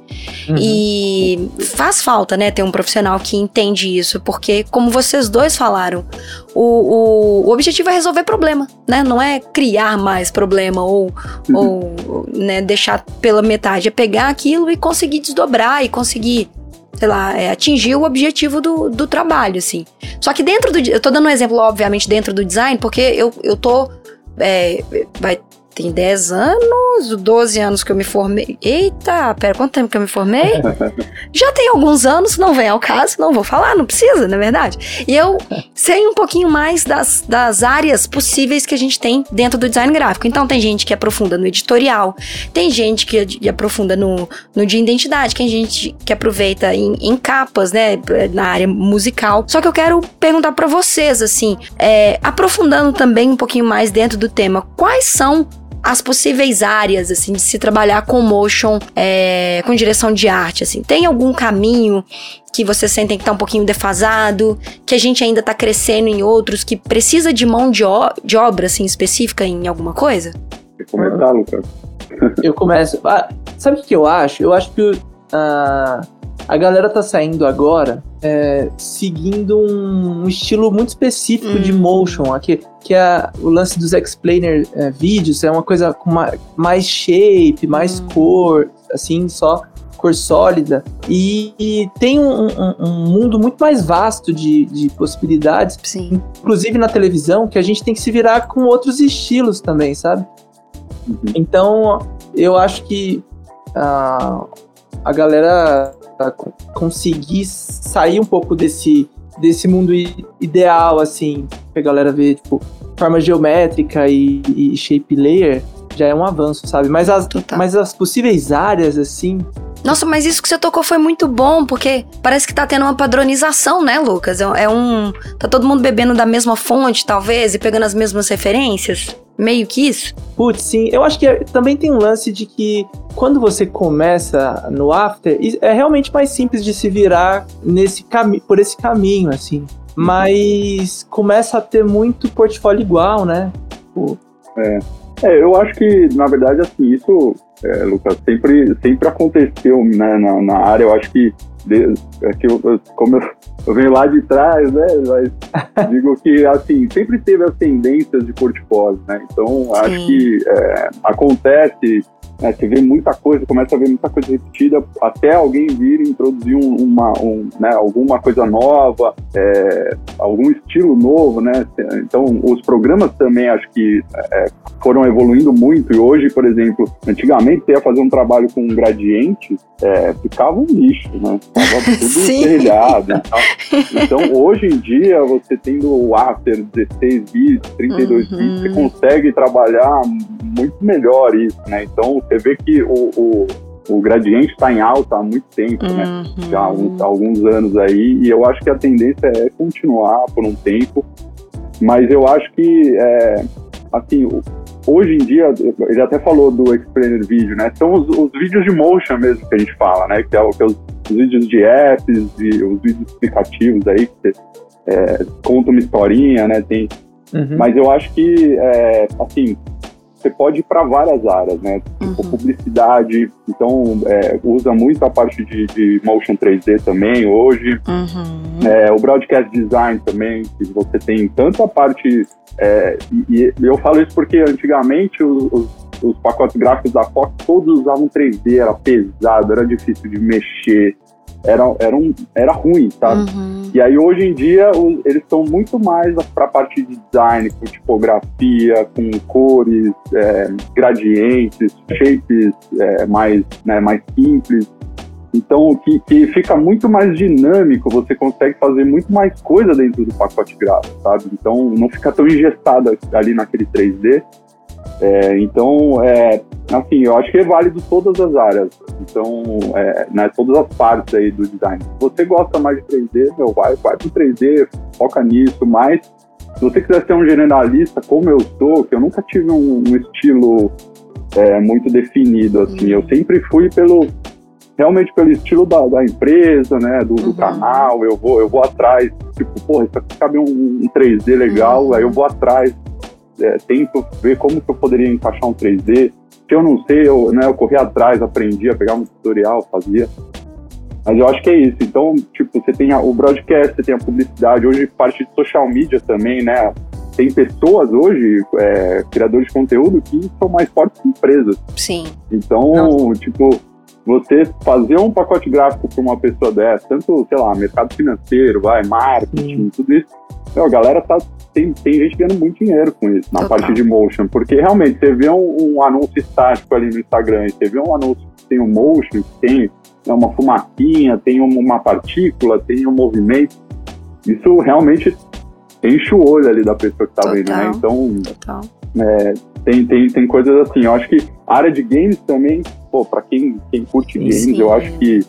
Uhum. E faz falta, né, ter um profissional que entende isso, porque, como vocês dois falaram, o, o, o objetivo é resolver problema, né? Não é criar mais problema ou, ou né, deixar pela metade. É pegar aquilo e conseguir desdobrar e conseguir sei lá, é, atingir o objetivo do, do trabalho, assim. Só que dentro do. Eu tô dando um exemplo, obviamente, dentro do design, porque eu, eu tô. É, vai, tem 10 anos, 12 anos que eu me formei. Eita, pera, quanto tempo que eu me formei? Já tem alguns anos, não vem ao caso, não vou falar, não precisa, na é verdade. E eu sei um pouquinho mais das, das áreas possíveis que a gente tem dentro do design gráfico. Então tem gente que aprofunda no editorial, tem gente que, aprofunda no, no de identidade, tem gente que aproveita em, em capas, né, na área musical. Só que eu quero perguntar para vocês, assim, é, aprofundando também um pouquinho mais dentro do tema, quais são as possíveis áreas, assim, de se trabalhar com motion, é, com direção de arte, assim. Tem algum caminho que vocês sentem que tá um pouquinho defasado, que a gente ainda tá crescendo em outros, que precisa de mão de, de obra, assim, específica em alguma coisa? Quer começar, Lucas? Eu começo. Ah, sabe o que eu acho? Eu acho que uh, a galera tá saindo agora é, seguindo um, um, estilo muito específico Hum. de motion, aqui, que é o lance dos explainer é, vídeos, é uma coisa com ma- mais shape, mais Hum. cor, assim, só cor sólida. E, e tem um, um- um mundo muito mais vasto de, de possibilidades, Sim. inclusive na televisão, que a gente tem que se virar com outros estilos também, sabe? Uhum. Então, eu acho que ah, a galera co- conseguir sair um pouco desse, desse mundo ideal, assim, que a galera vê, tipo, forma geométrica e, e shape layer, já é um avanço, sabe? Mas as, Total. mas as possíveis áreas, assim, Nossa, mas isso que você tocou foi muito bom, porque parece que tá tendo uma padronização, né, Lucas? É, é um. Tá todo mundo bebendo da mesma fonte, talvez, e pegando as mesmas referências? Meio que isso? Putz, sim. Eu acho que é- também tem um lance de que quando você começa no After, é realmente mais simples de se virar nesse cami por esse caminho, assim. Mas começa a ter muito portfólio igual, né? Tipo, É, eu acho que, na verdade, assim, isso, é, Lucas, sempre, sempre aconteceu né, na, na área. Eu acho que de, é que eu, como eu, eu, venho lá de trás, né? Mas digo que assim sempre teve as tendências de portfólio, né? Então acho que é, acontece né, você vê muita coisa, começa a ver muita coisa repetida, até alguém vir introduzir um, uma, um, né, alguma coisa nova, é, algum estilo novo, né? Então, os programas também acho que é, foram evoluindo muito e hoje, por exemplo, antigamente você ia fazer um trabalho com um gradiente, é, ficava um lixo, né? Tava tudo estrelhado Então, hoje em dia, você tendo o After 16 bits, 32 uhum. bits, você consegue trabalhar muito melhor isso, né? Então, você vê que o, o, o gradiente está em alta há muito tempo, né? uhum. né? Já há alguns, alguns anos aí, e eu acho que a tendência é continuar por um tempo, mas eu acho que, é, assim, hoje em dia, ele até falou do Explainer Video, né? São os, os, vídeos de motion mesmo que a gente fala, né? Que é, que é os, os, vídeos de apps e os vídeos explicativos aí, que você é, conta uma historinha, né? Tem, uhum. Mas eu acho que, é, assim, você pode ir para várias áreas, né? Tipo uhum. publicidade, então é, usa muito a parte de, de, motion 3D também hoje. Uhum. É, o broadcast design também, que você tem tanto a parte. É, e, e, eu falo isso porque antigamente os, os, os pacotes gráficos da Fox todos usavam 3D, era pesado, era difícil de mexer era, era, um, era ruim, sabe? Uhum. E aí hoje em dia o, eles estão muito mais para a parte de design, com tipografia, com cores, é, gradientes, shapes é, mais, né, mais simples. Então, que, que fica muito mais dinâmico, você consegue fazer muito mais coisa dentro do pacote gráfico, sabe? Então, não fica tão engessado ali naquele 3D. É, então, é, assim, eu acho que é válido todas as áreas. Então, é, né, todas as partes aí do design. Se você gosta mais de 3D, meu, vai, vai pro 3D, foca nisso, mas se você quiser ser um generalista, como eu sou, que eu nunca tive um, um estilo é, muito definido, assim, eu sempre fui pelo realmente pelo estilo da, da empresa, né, do, do uhum. canal, eu vou, eu vou atrás, tipo, porra, isso aqui cabe um, um 3D legal, uhum. aí eu vou atrás, é, tento ver como que eu poderia encaixar um 3D. Se eu não sei, eu, né, eu corri atrás, aprendi a pegar um tutorial, fazia. Mas eu acho que é isso. Então, tipo, você tem o broadcast, você tem a publicidade, hoje parte de social media também, né? Tem pessoas hoje, é, criadores de conteúdo, que são mais fortes que empresas. Sim. Então, não. tipo, você fazer um pacote gráfico para uma pessoa dessa, tanto, sei lá, mercado financeiro, vai, marketing, Sim. tudo isso, então, a galera tá tem, tem gente ganhando muito dinheiro com isso, na Total. parte de motion, porque realmente você vê um, um, anúncio estático ali no Instagram, e você vê um anúncio que tem um motion, que tem né, uma fumacinha, tem uma partícula, tem um movimento, isso realmente enche o olho ali da pessoa que tá Total. vendo, né? Então, é, tem, tem, tem coisas assim, eu acho que a área de games também, pô, pra quem, quem curte games, sim. eu acho que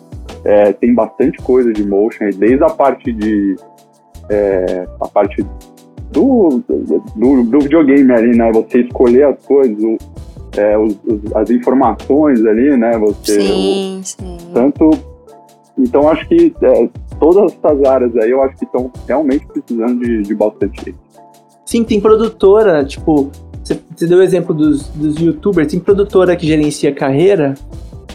é, tem bastante coisa de motion, desde a parte de é, a parte do, do, do, videogame ali, né? Você escolher as coisas, o, é, os, os, as informações ali, né? Você, sim, o, sim. Tanto. Então, acho que é, todas essas áreas aí, eu acho que estão realmente precisando de, de bastante gente. Sim, tem produtora, tipo, você deu o exemplo dos, dos youtubers, tem produtora que gerencia carreira,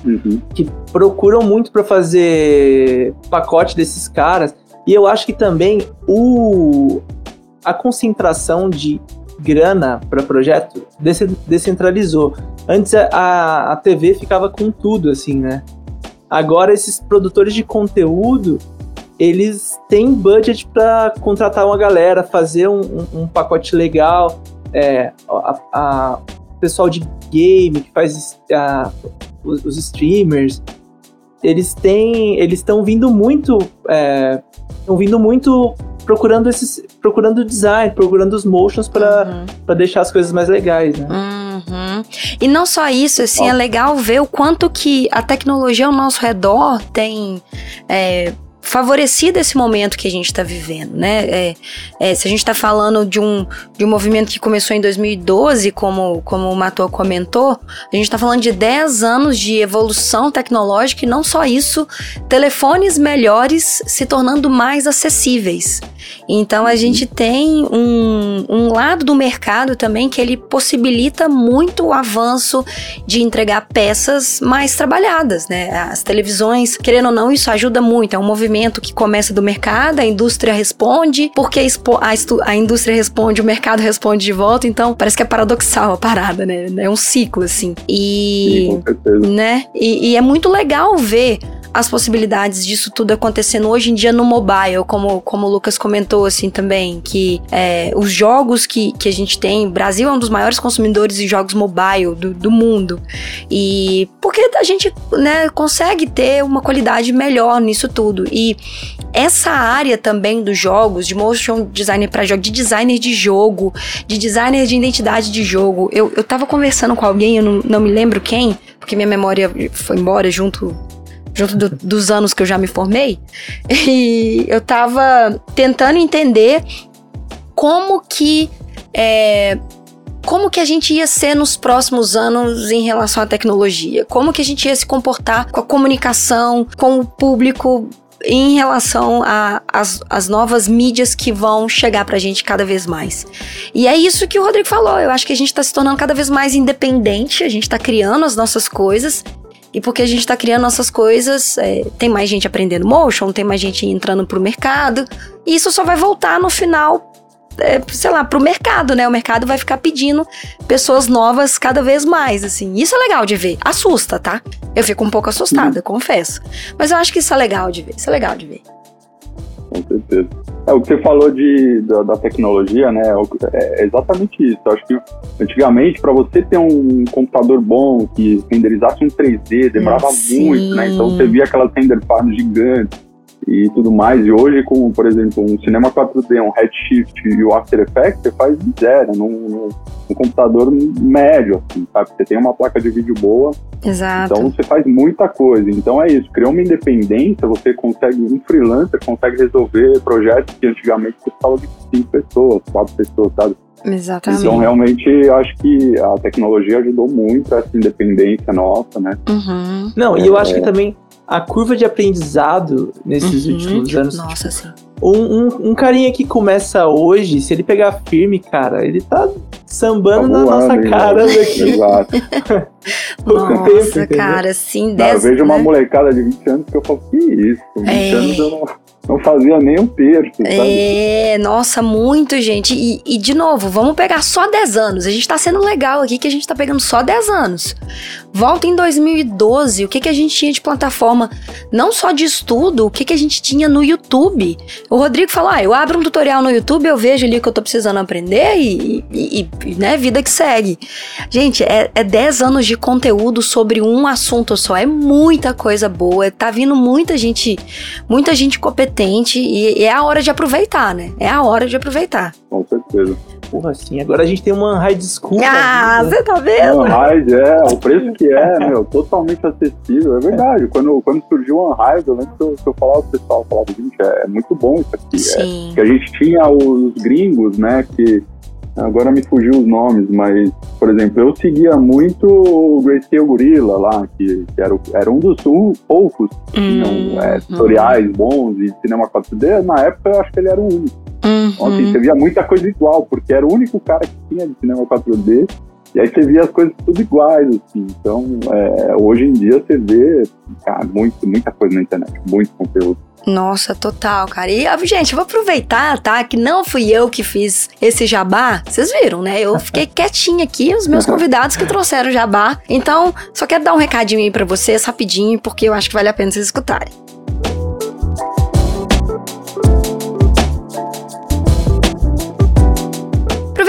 uhum. que procuram muito para fazer pacote desses caras. E eu acho que também o, a concentração de grana para projeto descentralizou. Antes a, a TV ficava com tudo, assim, né? Agora esses produtores de conteúdo, eles têm budget para contratar uma galera, fazer um, um, um pacote legal. É, a, a, o pessoal de game que faz a, os, os, streamers, eles têm, eles estão vindo muito, estão vindo muito procurando esses, procurando design, procurando os motions para uhum. deixar as coisas mais legais, né? Uhum. E não só isso, assim, é legal ver o quanto que a tecnologia ao nosso redor tem é, favorecido esse momento que a gente está vivendo, né? É, é, se a gente está falando de um, de um movimento que começou em 2012, como, como o Matou comentou, a gente está falando de 10 anos de evolução tecnológica e não só isso, telefones melhores se tornando mais acessíveis. Então a gente tem um, um lado do mercado também que ele possibilita muito o avanço de entregar peças mais trabalhadas, né? As televisões, querendo ou não, isso ajuda muito. É um movimento que começa do mercado, a indústria responde, porque a, a indústria responde, o mercado responde de volta. Então parece que é paradoxal a parada, né? É um ciclo, assim. E, Sim, com certeza. né? E, e é muito legal ver as possibilidades disso tudo acontecendo hoje em dia no mobile, como, como o Lucas comentou assim também, que é, os jogos que, que a gente tem, Brasil é um dos maiores consumidores de jogos mobile do, do mundo. E porque a gente né, consegue ter uma qualidade melhor nisso tudo. E essa área também dos jogos, de motion designer para jogo, de designer de jogo, de designer de identidade de jogo. Eu, eu tava conversando com alguém, eu não, não me lembro quem, porque minha memória foi embora junto junto do, dos anos que eu já me formei, e eu tava tentando entender como que é, como que a gente ia ser nos próximos anos em relação à tecnologia, como que a gente ia se comportar com a comunicação, com o público em relação às novas mídias que vão chegar pra gente cada vez mais. E é isso que o Rodrigo falou. Eu acho que a gente tá se tornando cada vez mais independente, a gente tá criando as nossas coisas e porque a gente está criando nossas coisas, é, tem mais gente aprendendo motion, tem mais gente entrando pro mercado. E isso só vai voltar no final, é, sei lá, pro mercado, né? O mercado vai ficar pedindo pessoas novas cada vez mais, assim. Isso é legal de ver. Assusta, tá? Eu fico um pouco assustada, uhum. confesso. Mas eu acho que isso é legal de ver. Isso é legal de ver. Com certeza. É, o que você falou de, da, da tecnologia, né? É, é exatamente isso. Eu acho que antigamente, para você ter um computador bom que renderizasse um 3D, demorava Sim. muito, né? Então você via aquelas render farms gigantes e tudo mais. E hoje, com, por exemplo, um cinema 4D, um Redshift e o After Effects, você faz zero, num, num, num, computador médio, assim, sabe? Você tem uma placa de vídeo boa. Exato. Então você faz muita coisa. Então é isso, criou uma independência, você consegue, um freelancer consegue resolver projetos que antigamente você precisava de cinco pessoas, quatro pessoas, sabe? Exatamente. Então, realmente, acho que a tecnologia ajudou muito essa independência nossa, né? Uhum. Não, e eu acho que é. também a curva de aprendizado nesses uhum. últimos anos. Nossa, sim. Um, um, um, carinha que começa hoje, se ele pegar firme, cara, ele tá sambando tá voando, na nossa cara né? daqui. Exato. nossa, tempo, cara, sim, 10 Eu vejo né? uma molecada de 20 anos que eu falo, que isso? 20 é. anos eu não não fazia nem um terço. É, nossa, muito, gente. E, e, de novo, vamos pegar só 10 anos. A gente tá sendo legal aqui que a gente tá pegando só 10 anos. Volta em 2012, o que, que a gente tinha de plataforma, não só de estudo, o que, que a gente tinha no YouTube. O Rodrigo falou: ah, eu abro um tutorial no YouTube, eu vejo ali o que eu tô precisando aprender e, e, e né, vida que segue. Gente, é, é 10 anos de conteúdo sobre um assunto só. É muita coisa boa. Tá vindo muita gente, muita gente competente e, e é a hora de aproveitar, né? É a hora de aproveitar. Com certeza. Porra, assim, agora a gente tem uma high school. Ah, você tá vendo? Unhide, é, o preço que é, meu, totalmente acessível. É verdade. Ququando, quando surgiu o Unhide, eu lembro que eu, que eu falava pro pessoal, eu falava, gente, é, é muito bom isso aqui. É, Sim. É, que a gente tinha os gringos, né, que Agora me fugiu os nomes, mas, por exemplo, eu seguia muito o Grayscale Gorilla lá, que, que era, era, um dos um, poucos que tinham hum, é, tutoriais bons e cinema 4D. Na época, eu acho que ele era o único. Uhum. Então, assim, você via muita coisa igual, porque era o único cara que tinha de cinema 4D. E aí você via as coisas tudo iguais, assim. Então, é, hoje em dia você vê, cara, muito, muita coisa na internet, muito conteúdo. Nossa, total, cara. E, gente, vou aproveitar, tá? Que não fui eu que fiz esse jabá. Vocês viram, né? Eu fiquei quietinha aqui, os meus convidados que trouxeram o jabá. Então, só quero dar um recadinho aí pra vocês, rapidinho, porque eu acho que vale a pena vocês escutarem.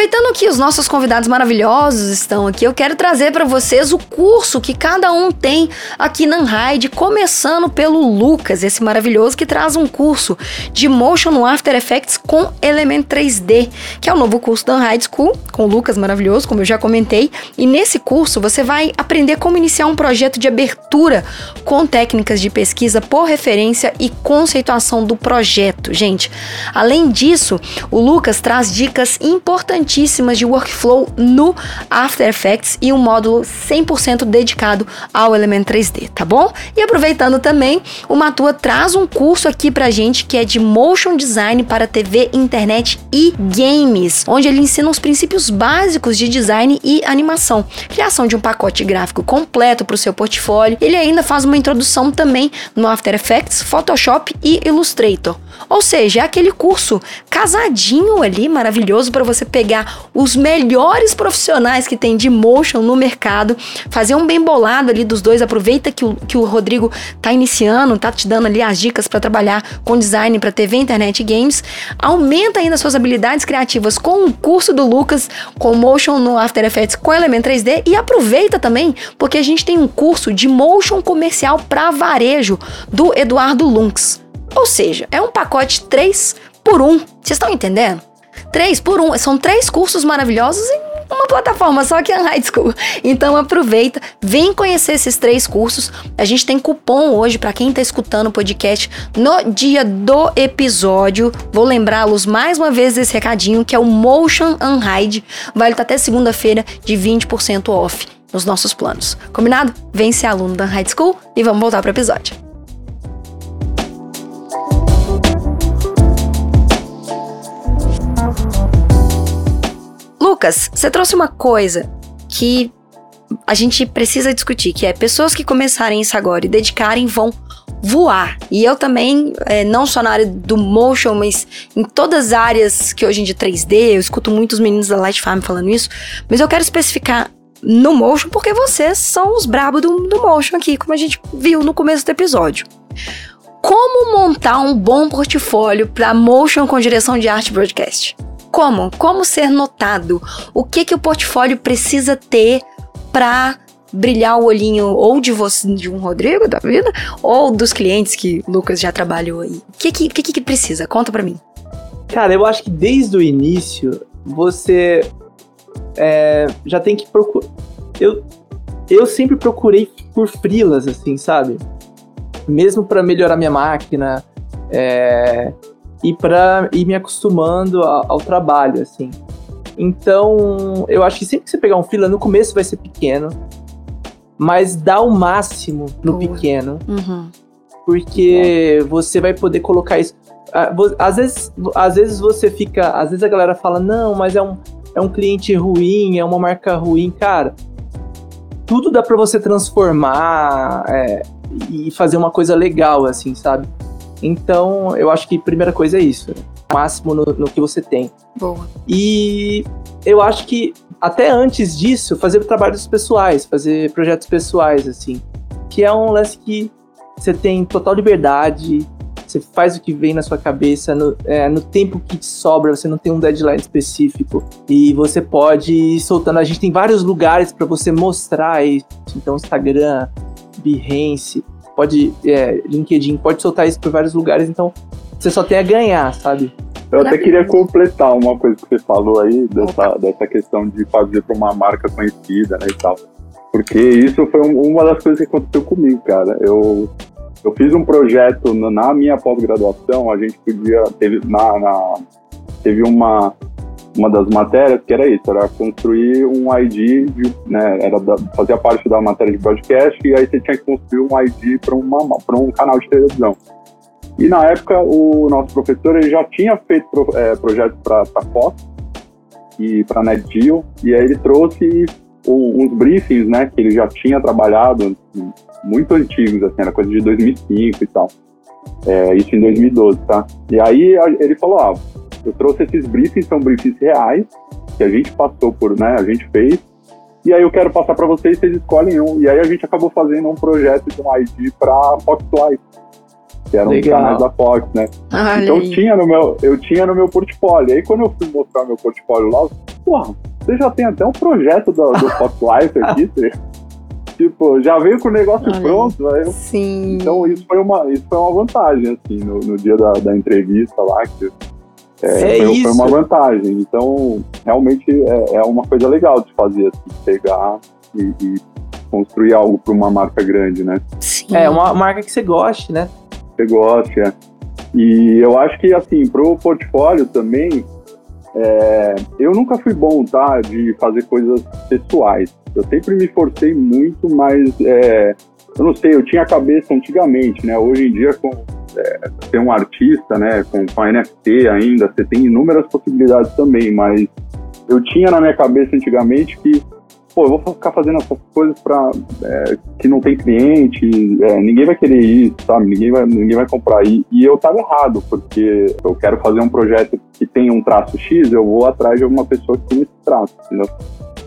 Aproveitando que os nossos convidados maravilhosos estão aqui, eu quero trazer para vocês o curso que cada um tem aqui na Unhide, começando pelo Lucas, esse maravilhoso que traz um curso de Motion no After Effects com Element 3D, que é o novo curso da Unhide School, com o Lucas maravilhoso, como eu já comentei. E nesse curso você vai aprender como iniciar um projeto de abertura com técnicas de pesquisa por referência e conceituação do projeto. Gente, além disso, o Lucas traz dicas importantíssimas de workflow no After Effects e um módulo 100% dedicado ao Element 3D, tá bom? E aproveitando também, o Matua traz um curso aqui pra gente que é de Motion Design para TV, internet e games, onde ele ensina os princípios básicos de design e animação, criação de um pacote gráfico completo para o seu portfólio. Ele ainda faz uma introdução também no After Effects, Photoshop e Illustrator. Ou seja, é aquele curso casadinho ali, maravilhoso para você pegar os melhores profissionais que tem de motion no mercado, fazer um bem bolado ali dos dois. Aproveita que o, que o Rodrigo tá iniciando, tá te dando ali as dicas para trabalhar com design para TV, internet e games. Aumenta ainda suas habilidades criativas com o curso do Lucas com motion no After Effects com Element 3D e aproveita também porque a gente tem um curso de motion comercial para varejo do Eduardo Lunks. Ou seja, é um pacote 3 por 1. Vocês estão entendendo? 3 por 1. São três cursos maravilhosos em uma plataforma só que é High School. Então aproveita, vem conhecer esses três cursos. A gente tem cupom hoje para quem está escutando o podcast no dia do episódio. Vou lembrá-los mais uma vez desse recadinho que é o Motion Unhide. Vale até segunda-feira de 20% off nos nossos planos. Combinado? Vem ser aluno da High School e vamos voltar para o episódio. Lucas, você trouxe uma coisa que a gente precisa discutir, que é pessoas que começarem isso agora e dedicarem vão voar. E eu também, é, não só na área do motion, mas em todas as áreas que hoje em dia 3D, eu escuto muitos meninos da Light Farm falando isso, mas eu quero especificar no motion porque vocês são os brabos do, do motion aqui, como a gente viu no começo do episódio. Como montar um bom portfólio para motion com direção de arte broadcast? Como? Como ser notado? O que que o portfólio precisa ter para brilhar o olhinho ou de você, de um Rodrigo da vida, ou dos clientes que o Lucas já trabalhou aí? O que que, que, que precisa? Conta para mim. Cara, eu acho que desde o início você é, já tem que procurar. Eu, eu sempre procurei por frilas, assim, sabe? Mesmo para melhorar minha máquina, é, e para ir me acostumando ao, ao trabalho, assim. Então, eu acho que sempre que você pegar um fila, no começo vai ser pequeno, mas dá o máximo no Boa. pequeno. Uhum. Porque você vai poder colocar isso. Às vezes, às vezes você fica. Às vezes a galera fala, não, mas é um, é um cliente ruim, é uma marca ruim. Cara, tudo dá para você transformar é, e fazer uma coisa legal, assim, sabe? Então, eu acho que a primeira coisa é isso. Né? Máximo no, no que você tem. Boa. E eu acho que até antes disso, fazer trabalhos pessoais, fazer projetos pessoais, assim. Que é um lance que você tem total liberdade, você faz o que vem na sua cabeça, no, é, no tempo que te sobra, você não tem um deadline específico. E você pode ir soltando. A gente tem vários lugares para você mostrar isso. Então, Instagram, Behance, pode, é, LinkedIn, pode soltar isso por vários lugares, então você só tem a ganhar, sabe? Eu até queria completar uma coisa que você falou aí, dessa, dessa questão de fazer para uma marca conhecida, né, e tal. Porque isso foi um, uma das coisas que aconteceu comigo, cara. Eu, eu fiz um projeto na minha pós-graduação, a gente podia, teve, na, na, teve uma, uma das matérias que era isso, era construir um ID, de, né, era da, fazia parte da matéria de broadcast e aí você tinha que construir um ID para um canal de televisão. E na época o nosso professor ele já tinha feito pro, é, projetos para Fox e para NetGeo e aí ele trouxe uns briefings, né, que ele já tinha trabalhado muito antigos, assim, era coisa de 2005 e tal. É, isso em 2012, tá? E aí ele falou, ah, eu trouxe esses briefings, são briefings reais, que a gente passou por, né, a gente fez, e aí eu quero passar para vocês, vocês escolhem um. E aí a gente acabou fazendo um projeto de um ID para Foxlight. que eram Legal. os canais da Fox, né? Olha então aí. tinha no meu, eu tinha no meu portfólio. Aí quando eu fui mostrar meu portfólio lá, eu falei, porra, você já tem até um projeto do, do Fox Life aqui, você- tipo, já veio com o negócio Olha pronto. Aí eu Sim. então isso foi uma, isso foi uma vantagem, assim, no, no dia da, da entrevista lá, que é, É foi, isso. foi uma vantagem. Então, realmente é, é uma coisa legal de fazer, assim, pegar e, e construir algo para uma marca grande, né? Sim. É, uma marca que você goste, né? Você goste, é. E eu acho que, assim, pro portfólio também, é, eu nunca fui bom, tá, de fazer coisas pessoais. Eu sempre me forcei muito, mas é, eu não sei, eu tinha a cabeça antigamente, né? Hoje em dia, com é, ser um artista, né, com, com a NFT ainda, você tem inúmeras possibilidades também, mas eu tinha na minha cabeça antigamente que, pô, eu vou ficar fazendo essas coisas para que não tem cliente, é, ninguém vai querer isso, sabe? Ninguém vai, ninguém vai comprar. E, e eu tava errado, porque eu quero fazer um projeto que tenha um traço X, eu vou atrás de alguma pessoa que tem esse traço, entendeu?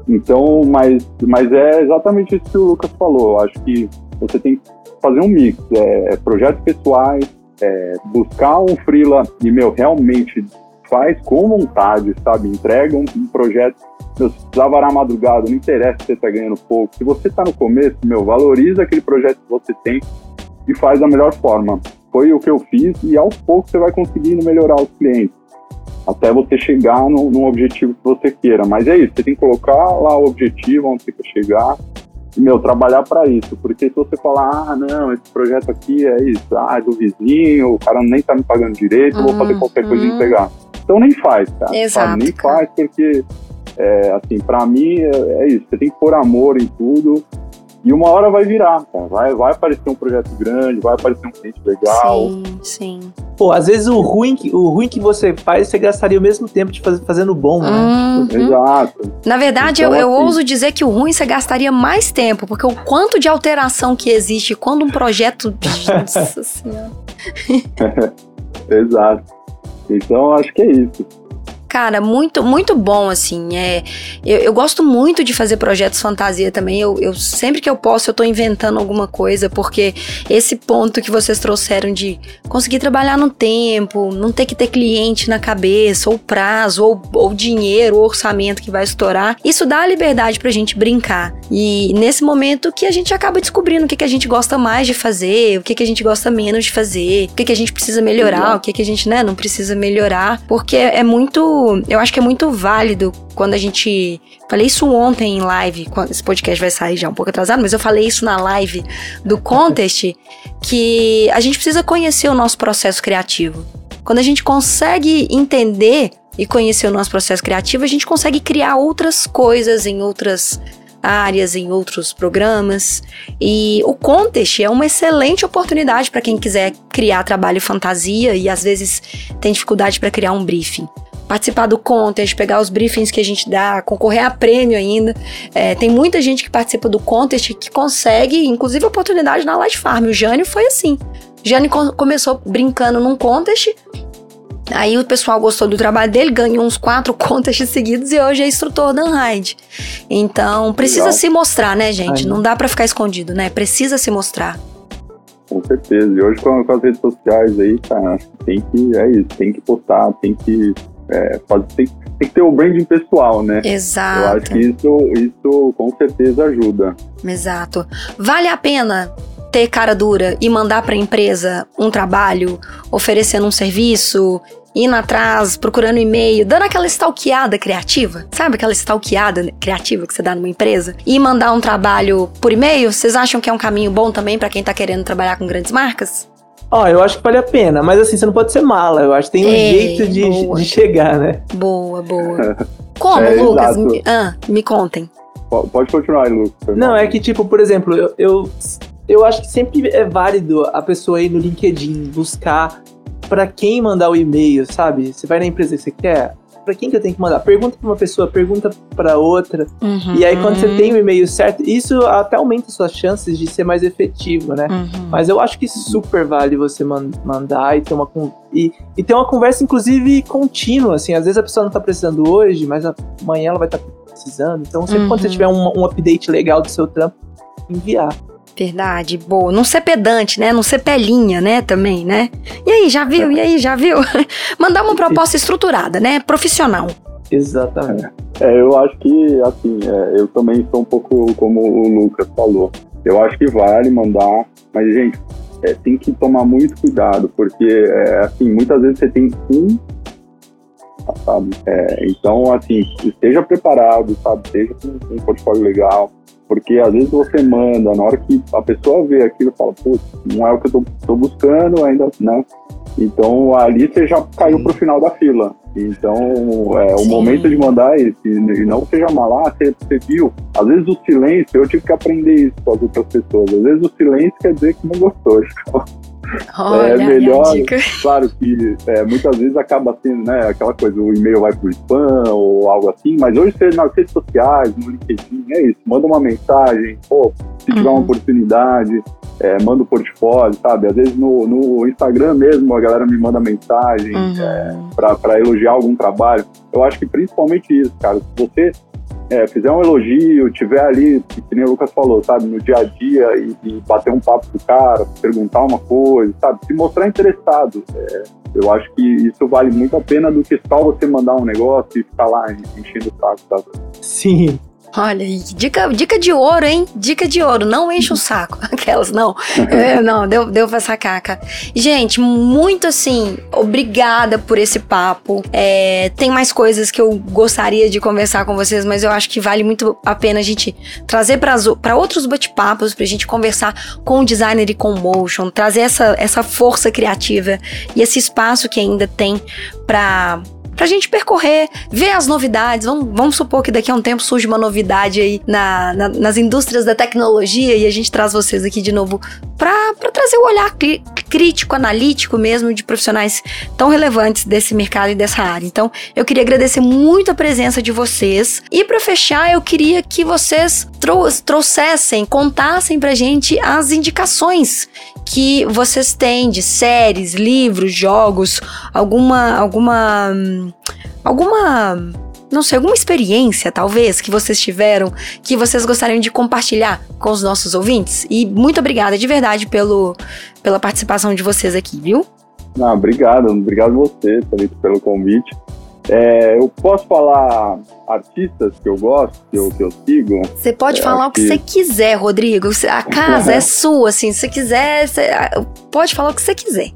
Então, mas, mas é exatamente isso que o Lucas falou. Eu acho que você tem que fazer um mix, é, projetos pessoais, é, buscar um freela e, meu, realmente faz com vontade, sabe? Entrega um, um projeto meu, se precisar varar madrugada, não interessa se você tá ganhando pouco. Se você tá no começo, meu, valoriza aquele projeto que você tem e faz da melhor forma. Foi o que eu fiz e aos poucos você vai conseguindo melhorar os clientes. Até você chegar no, no objetivo que você queira. Mas é isso, você tem que colocar lá o objetivo onde você quer chegar meu, trabalhar para isso. Porque se você falar, ah, não, esse projeto aqui é isso, ah, é do vizinho, o cara nem tá me pagando direito, eu vou fazer qualquer coisa e Uhum. entregar. Então nem faz, cara. Exato, sabe? Nem cara. faz porque é, assim, pra mim é, é isso. Você tem que pôr amor em tudo e uma hora vai virar, cara. Vai, vai aparecer um projeto grande, vai aparecer um cliente legal. Sim, sim. Pô, às vezes o ruim que, o ruim que você faz, você gastaria o mesmo tempo de faz, fazendo bom, né? Uhum. Exato. Na verdade, Então, eu, eu assim- ouso dizer que o ruim você gastaria mais tempo, porque o quanto de alteração que existe quando um projeto. Nossa senhora. Exato. Então acho que é isso. Cara, muito, muito bom, assim. É, eu, eu gosto muito de fazer projetos fantasia também. Eu, eu- sempre que eu posso, eu tô inventando alguma coisa, porque esse ponto que vocês trouxeram de conseguir trabalhar no tempo, não ter que ter cliente na cabeça, ou prazo, ou, ou dinheiro, ou orçamento que vai estourar, isso dá a liberdade pra gente brincar. E nesse momento que a gente acaba descobrindo o que, que a gente gosta mais de fazer, o que, que a gente gosta menos de fazer, o que, que a gente precisa melhorar, o que, que a gente né, não precisa melhorar, porque é muito. Eu acho que é muito válido quando a gente. Falei isso ontem em live, esse podcast vai sair já um pouco atrasado, mas eu falei isso na live do Contest, que a gente precisa conhecer o nosso processo criativo. Quando a gente consegue entender e conhecer o nosso processo criativo, a gente consegue criar outras coisas em outras áreas, em outros programas. E o Contest é uma excelente oportunidade para quem quiser criar trabalho fantasia e às vezes tem dificuldade para criar um briefing. Participar do Contest, pegar os briefings que a gente dá, concorrer a prêmio ainda. É, tem muita gente que participa do Contest que consegue, inclusive, oportunidade na Light Farm. O Jânio foi assim. O Jânio co- começou brincando num Contest, Aí o pessoal gostou do trabalho dele, ganhou uns quatro contests seguidos e hoje é instrutor da Unride. Então, precisa Legal. se mostrar, né, gente? Não dá pra ficar escondido, né? Precisa se mostrar. Com certeza. E hoje com, com as redes sociais aí, cara, tem que. É isso, tem que postar, tem que. É, fazer, tem, tem que ter o branding pessoal, né? Eu acho Exato. que isso, isso com certeza ajuda. Exato. Vale a pena ter cara dura e mandar pra empresa um trabalho, oferecendo um serviço, indo atrás, procurando e-mail, dando aquela stalkeada criativa? Sabe aquela stalkeada criativa que você dá numa empresa? E mandar um trabalho por e-mail? Vocês acham que é um caminho bom também pra quem tá querendo trabalhar com grandes marcas? Ó, eu acho que vale a pena, mas assim, você não pode ser mala. Eu acho que tem um Ei, jeito de, de chegar, né? Boa, boa. Como, É, Lucas? Me, ah, me contem. Po- Pode continuar aí, Lucas. Não, é que, tipo, por exemplo, eu, eu, eu acho que sempre é válido a pessoa ir no LinkedIn buscar pra quem mandar o e-mail, sabe? Você vai na empresa que você quer, pra quem que eu tenho que mandar? Pergunta pra uma pessoa, pergunta pra outra. Uhum. E aí, quando você tem o e-mail certo, isso até aumenta suas chances de ser mais efetivo, né? Uhum. Mas eu acho que super vale você man- mandar e ter uma e, e ter uma conversa, inclusive, contínua, assim. Às vezes a pessoa não tá precisando hoje, mas amanhã ela vai estar precisando. Então, sempre quando você Uhum. tiver um, um update legal do seu trampo, enviar. Verdade, boa. Não ser pedante, né? Não ser pelinha, né? Também, né? E aí, já viu? E aí, já viu? Mandar uma proposta estruturada, né? Profissional. Exatamente. É, eu acho que, assim, é, eu também sou um pouco como o Lucas falou. Eu acho que vale mandar, mas, gente, é, tem que tomar muito cuidado, porque, é, assim, muitas vezes você tem um, sabe? É, então, assim, esteja preparado, sabe? Esteja com um portfólio legal, porque às vezes você manda, na hora que a pessoa vê aquilo, fala, putz, não é o que eu tô buscando ainda, né? Então ali você já caiu pro final da fila. Então é, o momento de mandar esse, e não seja mal, ah, você, você viu. Às vezes o silêncio, eu tive que aprender isso com as outras pessoas. Às vezes o silêncio quer dizer que não gostou. Então, Olha, é melhor, claro que é, muitas vezes acaba sendo, né, aquela coisa, o e-mail vai pro spam ou algo assim, mas hoje você nas redes sociais, no LinkedIn, é isso, manda uma mensagem, pô, se tiver uhum. uma oportunidade, é, manda o um portfólio, sabe? Às vezes no, no Instagram mesmo a galera me manda mensagem uhum. é, para elogiar algum trabalho. Eu acho que principalmente isso, cara, se você é, fizer um elogio, tiver ali, que nem o Lucas falou, sabe, no dia a dia e, e bater um papo com o cara, perguntar uma coisa, sabe, se mostrar interessado. É, eu acho que isso vale muito a pena do que só você mandar um negócio e ficar lá enchendo o saco, sabe? Sim, Olha, dica, dica de ouro, hein? Dica de ouro, não enche o saco. Aquelas, não. É, não, deu, deu pra sacar, cara. Gente, muito assim, obrigada por esse papo. É, tem mais coisas que eu gostaria de conversar com vocês, mas eu acho que vale muito a pena a gente trazer para outros bate-papos, pra gente conversar com o designer e com o motion, trazer essa, essa força criativa e esse espaço que ainda tem para pra gente percorrer, ver as novidades. Vamos, vamos supor que daqui a um tempo surge uma novidade aí na, na, nas indústrias da tecnologia e a gente traz vocês aqui de novo para trazer o olhar crítico, analítico mesmo de profissionais tão relevantes desse mercado e dessa área. Então, eu queria agradecer muito a presença de vocês. E para fechar, eu queria que vocês trou trouxessem, contassem pra gente as indicações que vocês têm de séries, livros, jogos, alguma alguma alguma não sei, alguma experiência, talvez, que vocês tiveram, que vocês gostariam de compartilhar com os nossos ouvintes. E muito obrigada de verdade pelo, pela participação de vocês aqui, viu? Não, obrigado, obrigado você, Thalita, pelo convite. É, eu posso falar artistas que eu gosto, que eu, que eu sigo? Você pode é, falar o que você quiser, Rodrigo. A casa é sua, assim. Se você quiser, você pode falar o que você quiser.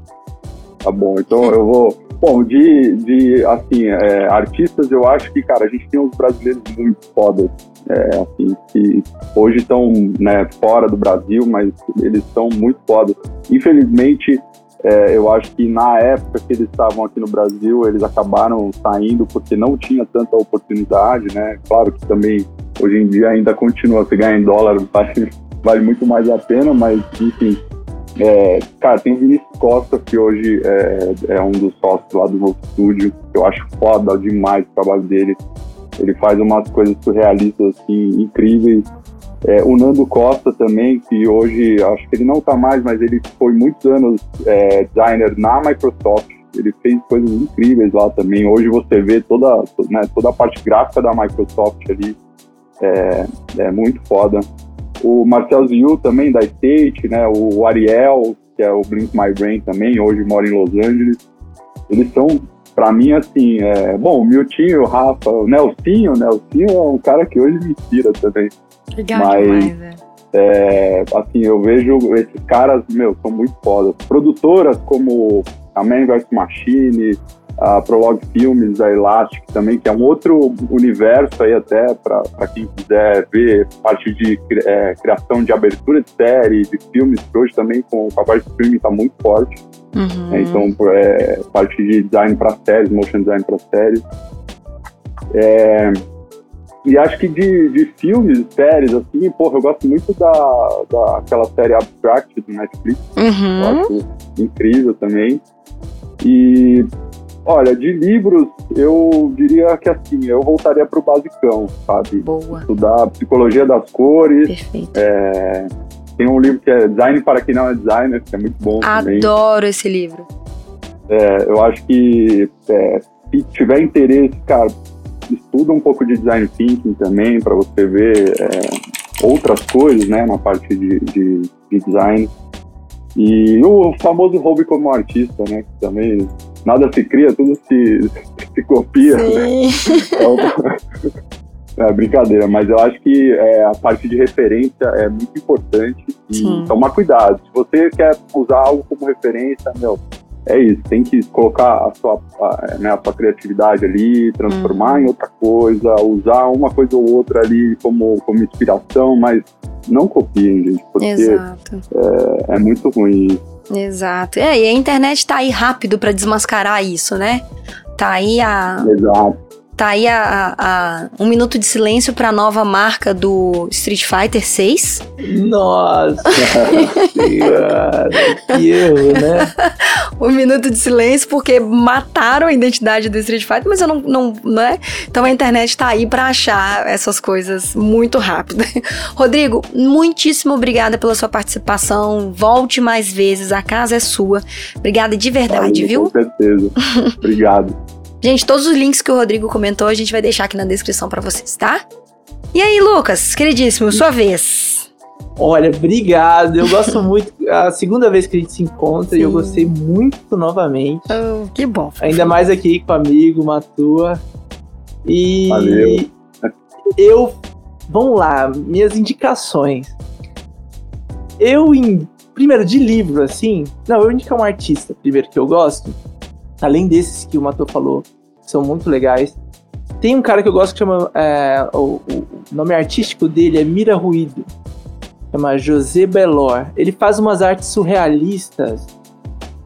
Tá bom, então eu vou. Bom, de, de assim, é, artistas, eu acho que, cara, a gente tem uns brasileiros muito fodas, é, assim, que hoje estão né, fora do Brasil, mas eles são muito fodas. Infelizmente, é, eu acho que na época que eles estavam aqui no Brasil, eles acabaram saindo porque não tinha tanta oportunidade, né? Claro que também hoje em dia ainda continua, se ganhar em dólar vale, vale muito mais a pena, mas enfim. É, cara, tem Vinícius Costa, que hoje é, é, um dos sócios lá do novo estúdio. Eu acho foda demais o trabalho dele. Ele faz umas coisas surrealistas assim, incríveis. É, o Nando Costa também, que hoje acho que ele não está mais, mas ele foi muitos anos é, designer na Microsoft. Ele fez coisas incríveis lá também. Hoje você vê toda, né, toda a parte gráfica da Microsoft ali. É, é muito foda. O Marcel Ziu também, da State, né? O Ariel, que é o Blink My Brain também, hoje mora em Los Angeles. Eles são, para mim, assim, é... bom, o Miltinho, o Rafa, o Nelsinho, o Nelsinho é um cara que hoje me inspira também. Legal Mas, demais, é. é. assim, eu vejo esses caras, meu, são muito fodas. Produtoras como a Man vs Machine, a Prologue Filmes, a Elastic também, que é um outro universo aí até para quem quiser ver parte de é, criação de abertura de série, de filmes, que hoje também com, com a parte de streaming está muito forte. Uhum. É, então, é, parte de design para séries, motion design para séries. É, e acho que de, de filmes, séries, assim, porra, eu gosto muito da, daquela série Abstract do Netflix. Uhum. Eu acho incrível também. E, olha, de livros, eu diria que assim, eu voltaria pro basicão, sabe? Boa. Estudar psicologia das cores. Perfeito. É, tem um livro que é Design para quem não é designer, que é muito bom Adoro também. esse livro. É, eu acho que é, se tiver interesse, cara, estuda um pouco de design thinking também, para você ver. É, outras coisas, né, na parte de, de, de design. E o famoso hobby como artista, né, que também nada se cria, tudo se, se copia. Né? Então, é brincadeira, mas eu acho que é, a parte de referência é muito importante e Sim. tomar cuidado. Se você quer usar algo como referência, meu, é isso, tem que colocar a sua, a, né, a sua criatividade ali, transformar em outra coisa, usar uma coisa ou outra ali como, como inspiração, mas não copiem, gente, porque é, é, muito ruim Exato. É, e a internet tá aí rápido para desmascarar isso, né? Tá aí a. Exato. Tá aí a, a, um minuto de silêncio para a nova marca do Street Fighter 6. Nossa senhora, que erro, né? um minuto de silêncio porque mataram a identidade do Street Fighter, mas eu não, não né? Então a internet tá aí para achar essas coisas muito rápido. Rodrigo, muitíssimo obrigada pela sua participação. Volte mais vezes, a casa é sua. Obrigada de verdade, Ai, viu? Com certeza. Obrigado. Gente, todos os links que o Rodrigo comentou a gente vai deixar aqui na descrição para vocês, tá? E aí, Lucas, queridíssimo, sua vez. Olha, obrigado. Eu gosto muito. A segunda vez que a gente se encontra Sim. e eu gostei muito novamente. Oh, que bom. Ainda mais aqui com o amigo Matua. E Valeu. eu. Vamos lá, minhas indicações. Eu, em, primeiro, de livro, assim. Não, eu vou indicar um artista, primeiro, que eu gosto além desses que o Matou falou, são muito legais. Tem um cara que eu gosto que chama. É, o, o, nome artístico dele é Mira Ruído. Chama José Belor. Ele faz umas artes surrealistas,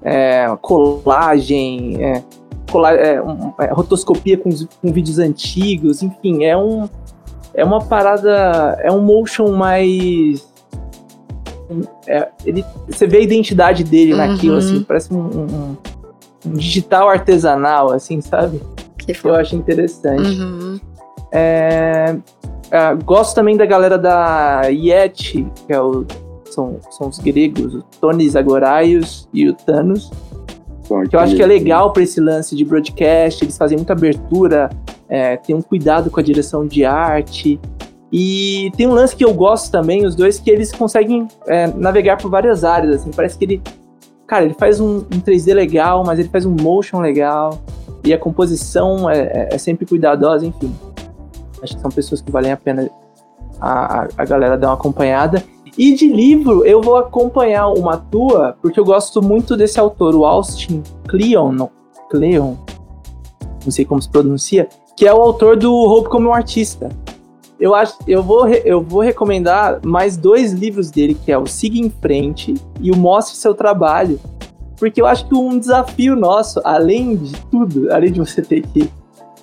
é, colagem, é, cola, é, um, é, rotoscopia com, com vídeos antigos, enfim, é um. É uma parada. É um motion mais. É, ele, você vê a identidade dele uhum. naquilo, assim, parece um, um, digital artesanal, assim, sabe? Que eu acho interessante. Uhum. É, é, gosto também da galera da Yeti, que é o, são, são os gregos, o Tony Zagoraios e o Thanos. que eu acho que é legal para esse lance de broadcast, eles fazem muita abertura, é, tem um cuidado com a direção de arte. E tem um lance que eu gosto também, os dois, que eles conseguem é, navegar por várias áreas, assim, parece que ele Cara, ele faz um, um 3D legal, mas ele faz um motion legal. E a composição é, é, é sempre cuidadosa, enfim. Acho que são pessoas que valem a pena a, a, a galera dar uma acompanhada. E de livro, eu vou acompanhar uma tua, porque eu gosto muito desse autor, o Austin Kleon, não, Kleon, não sei como se pronuncia, que é o autor do Hope como um Artista eu acho, eu vou, eu vou recomendar mais dois livros dele, que é o Siga em Frente e o Mostre Seu Trabalho. Porque eu acho que um desafio nosso, além de tudo, além de você ter que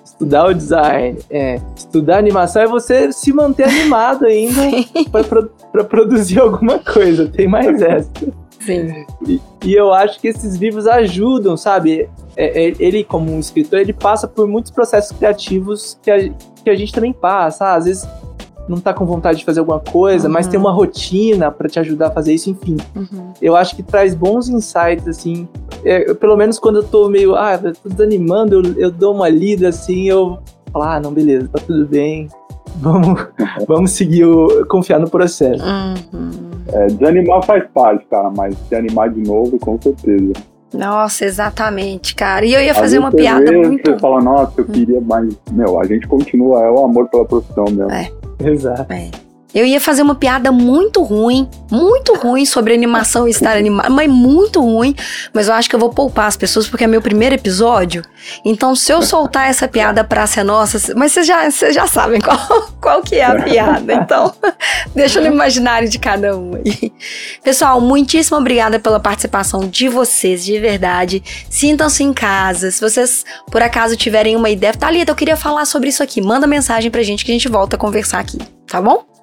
estudar o design, é, estudar animação, é você se manter animado ainda para pro, produzir alguma coisa. Tem mais essa. Sim. E, e, eu acho que esses livros ajudam, sabe? É, é, ele, como um escritor, ele passa por muitos processos criativos que a, que a gente também passa. Às vezes não tá com vontade de fazer alguma coisa, uhum. mas tem uma rotina para te ajudar a fazer isso, enfim. Uhum. Eu acho que traz bons insights, assim. É, pelo menos quando eu tô meio, ah, tô desanimando, eu, eu dou uma lida, assim, eu falo, ah, não, beleza, tá tudo bem. Vamos, vamos seguir, o, confiar no processo. Uhum. É, desanimar faz parte, cara, mas se animar de novo, com certeza. Nossa, exatamente, cara. E eu ia fazer uma piada vê, muito. Você fala, nossa, eu queria mais. Meu, a gente continua, é o amor pela profissão mesmo. É. Exato. É. Eu ia fazer uma piada muito ruim, muito ruim sobre animação e estar animado, mas muito ruim. Mas eu acho que eu vou poupar as pessoas porque é meu primeiro episódio. Então, se eu soltar essa piada pra ser nossa, mas vocês já, vocês já sabem qual, qual que é a piada. Então, deixa no imaginário de cada um aí. Pessoal, muitíssimo obrigada pela participação de vocês, de verdade. Sintam-se em casa. Se vocês, por acaso, tiverem uma ideia, Thalita, eu queria falar sobre isso aqui. Manda mensagem pra gente que a gente volta a conversar aqui, tá bom?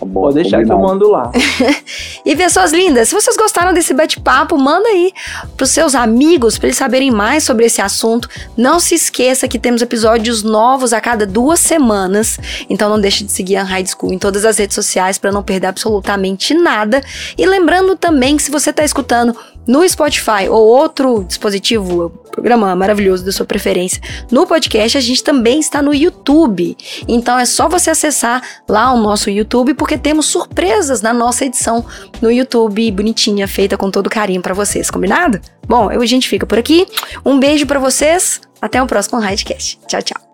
Tá bom, Pode deixar combinado. que eu mando lá. e pessoas lindas, se vocês gostaram desse bate-papo, manda aí pros seus amigos para eles saberem mais sobre esse assunto. Não se esqueça que temos episódios novos a cada duas semanas, então não deixe de seguir a High School em todas as redes sociais para não perder absolutamente nada. E lembrando também que se você está escutando no Spotify ou outro dispositivo, programa maravilhoso da sua preferência, no podcast, a gente também está no YouTube. Então é só você acessar lá o nosso YouTube, porque temos surpresas na nossa edição no YouTube, bonitinha, feita com todo carinho para vocês, combinado? Bom, a gente fica por aqui. Um beijo para vocês. Até o próximo Radcast. Tchau, tchau.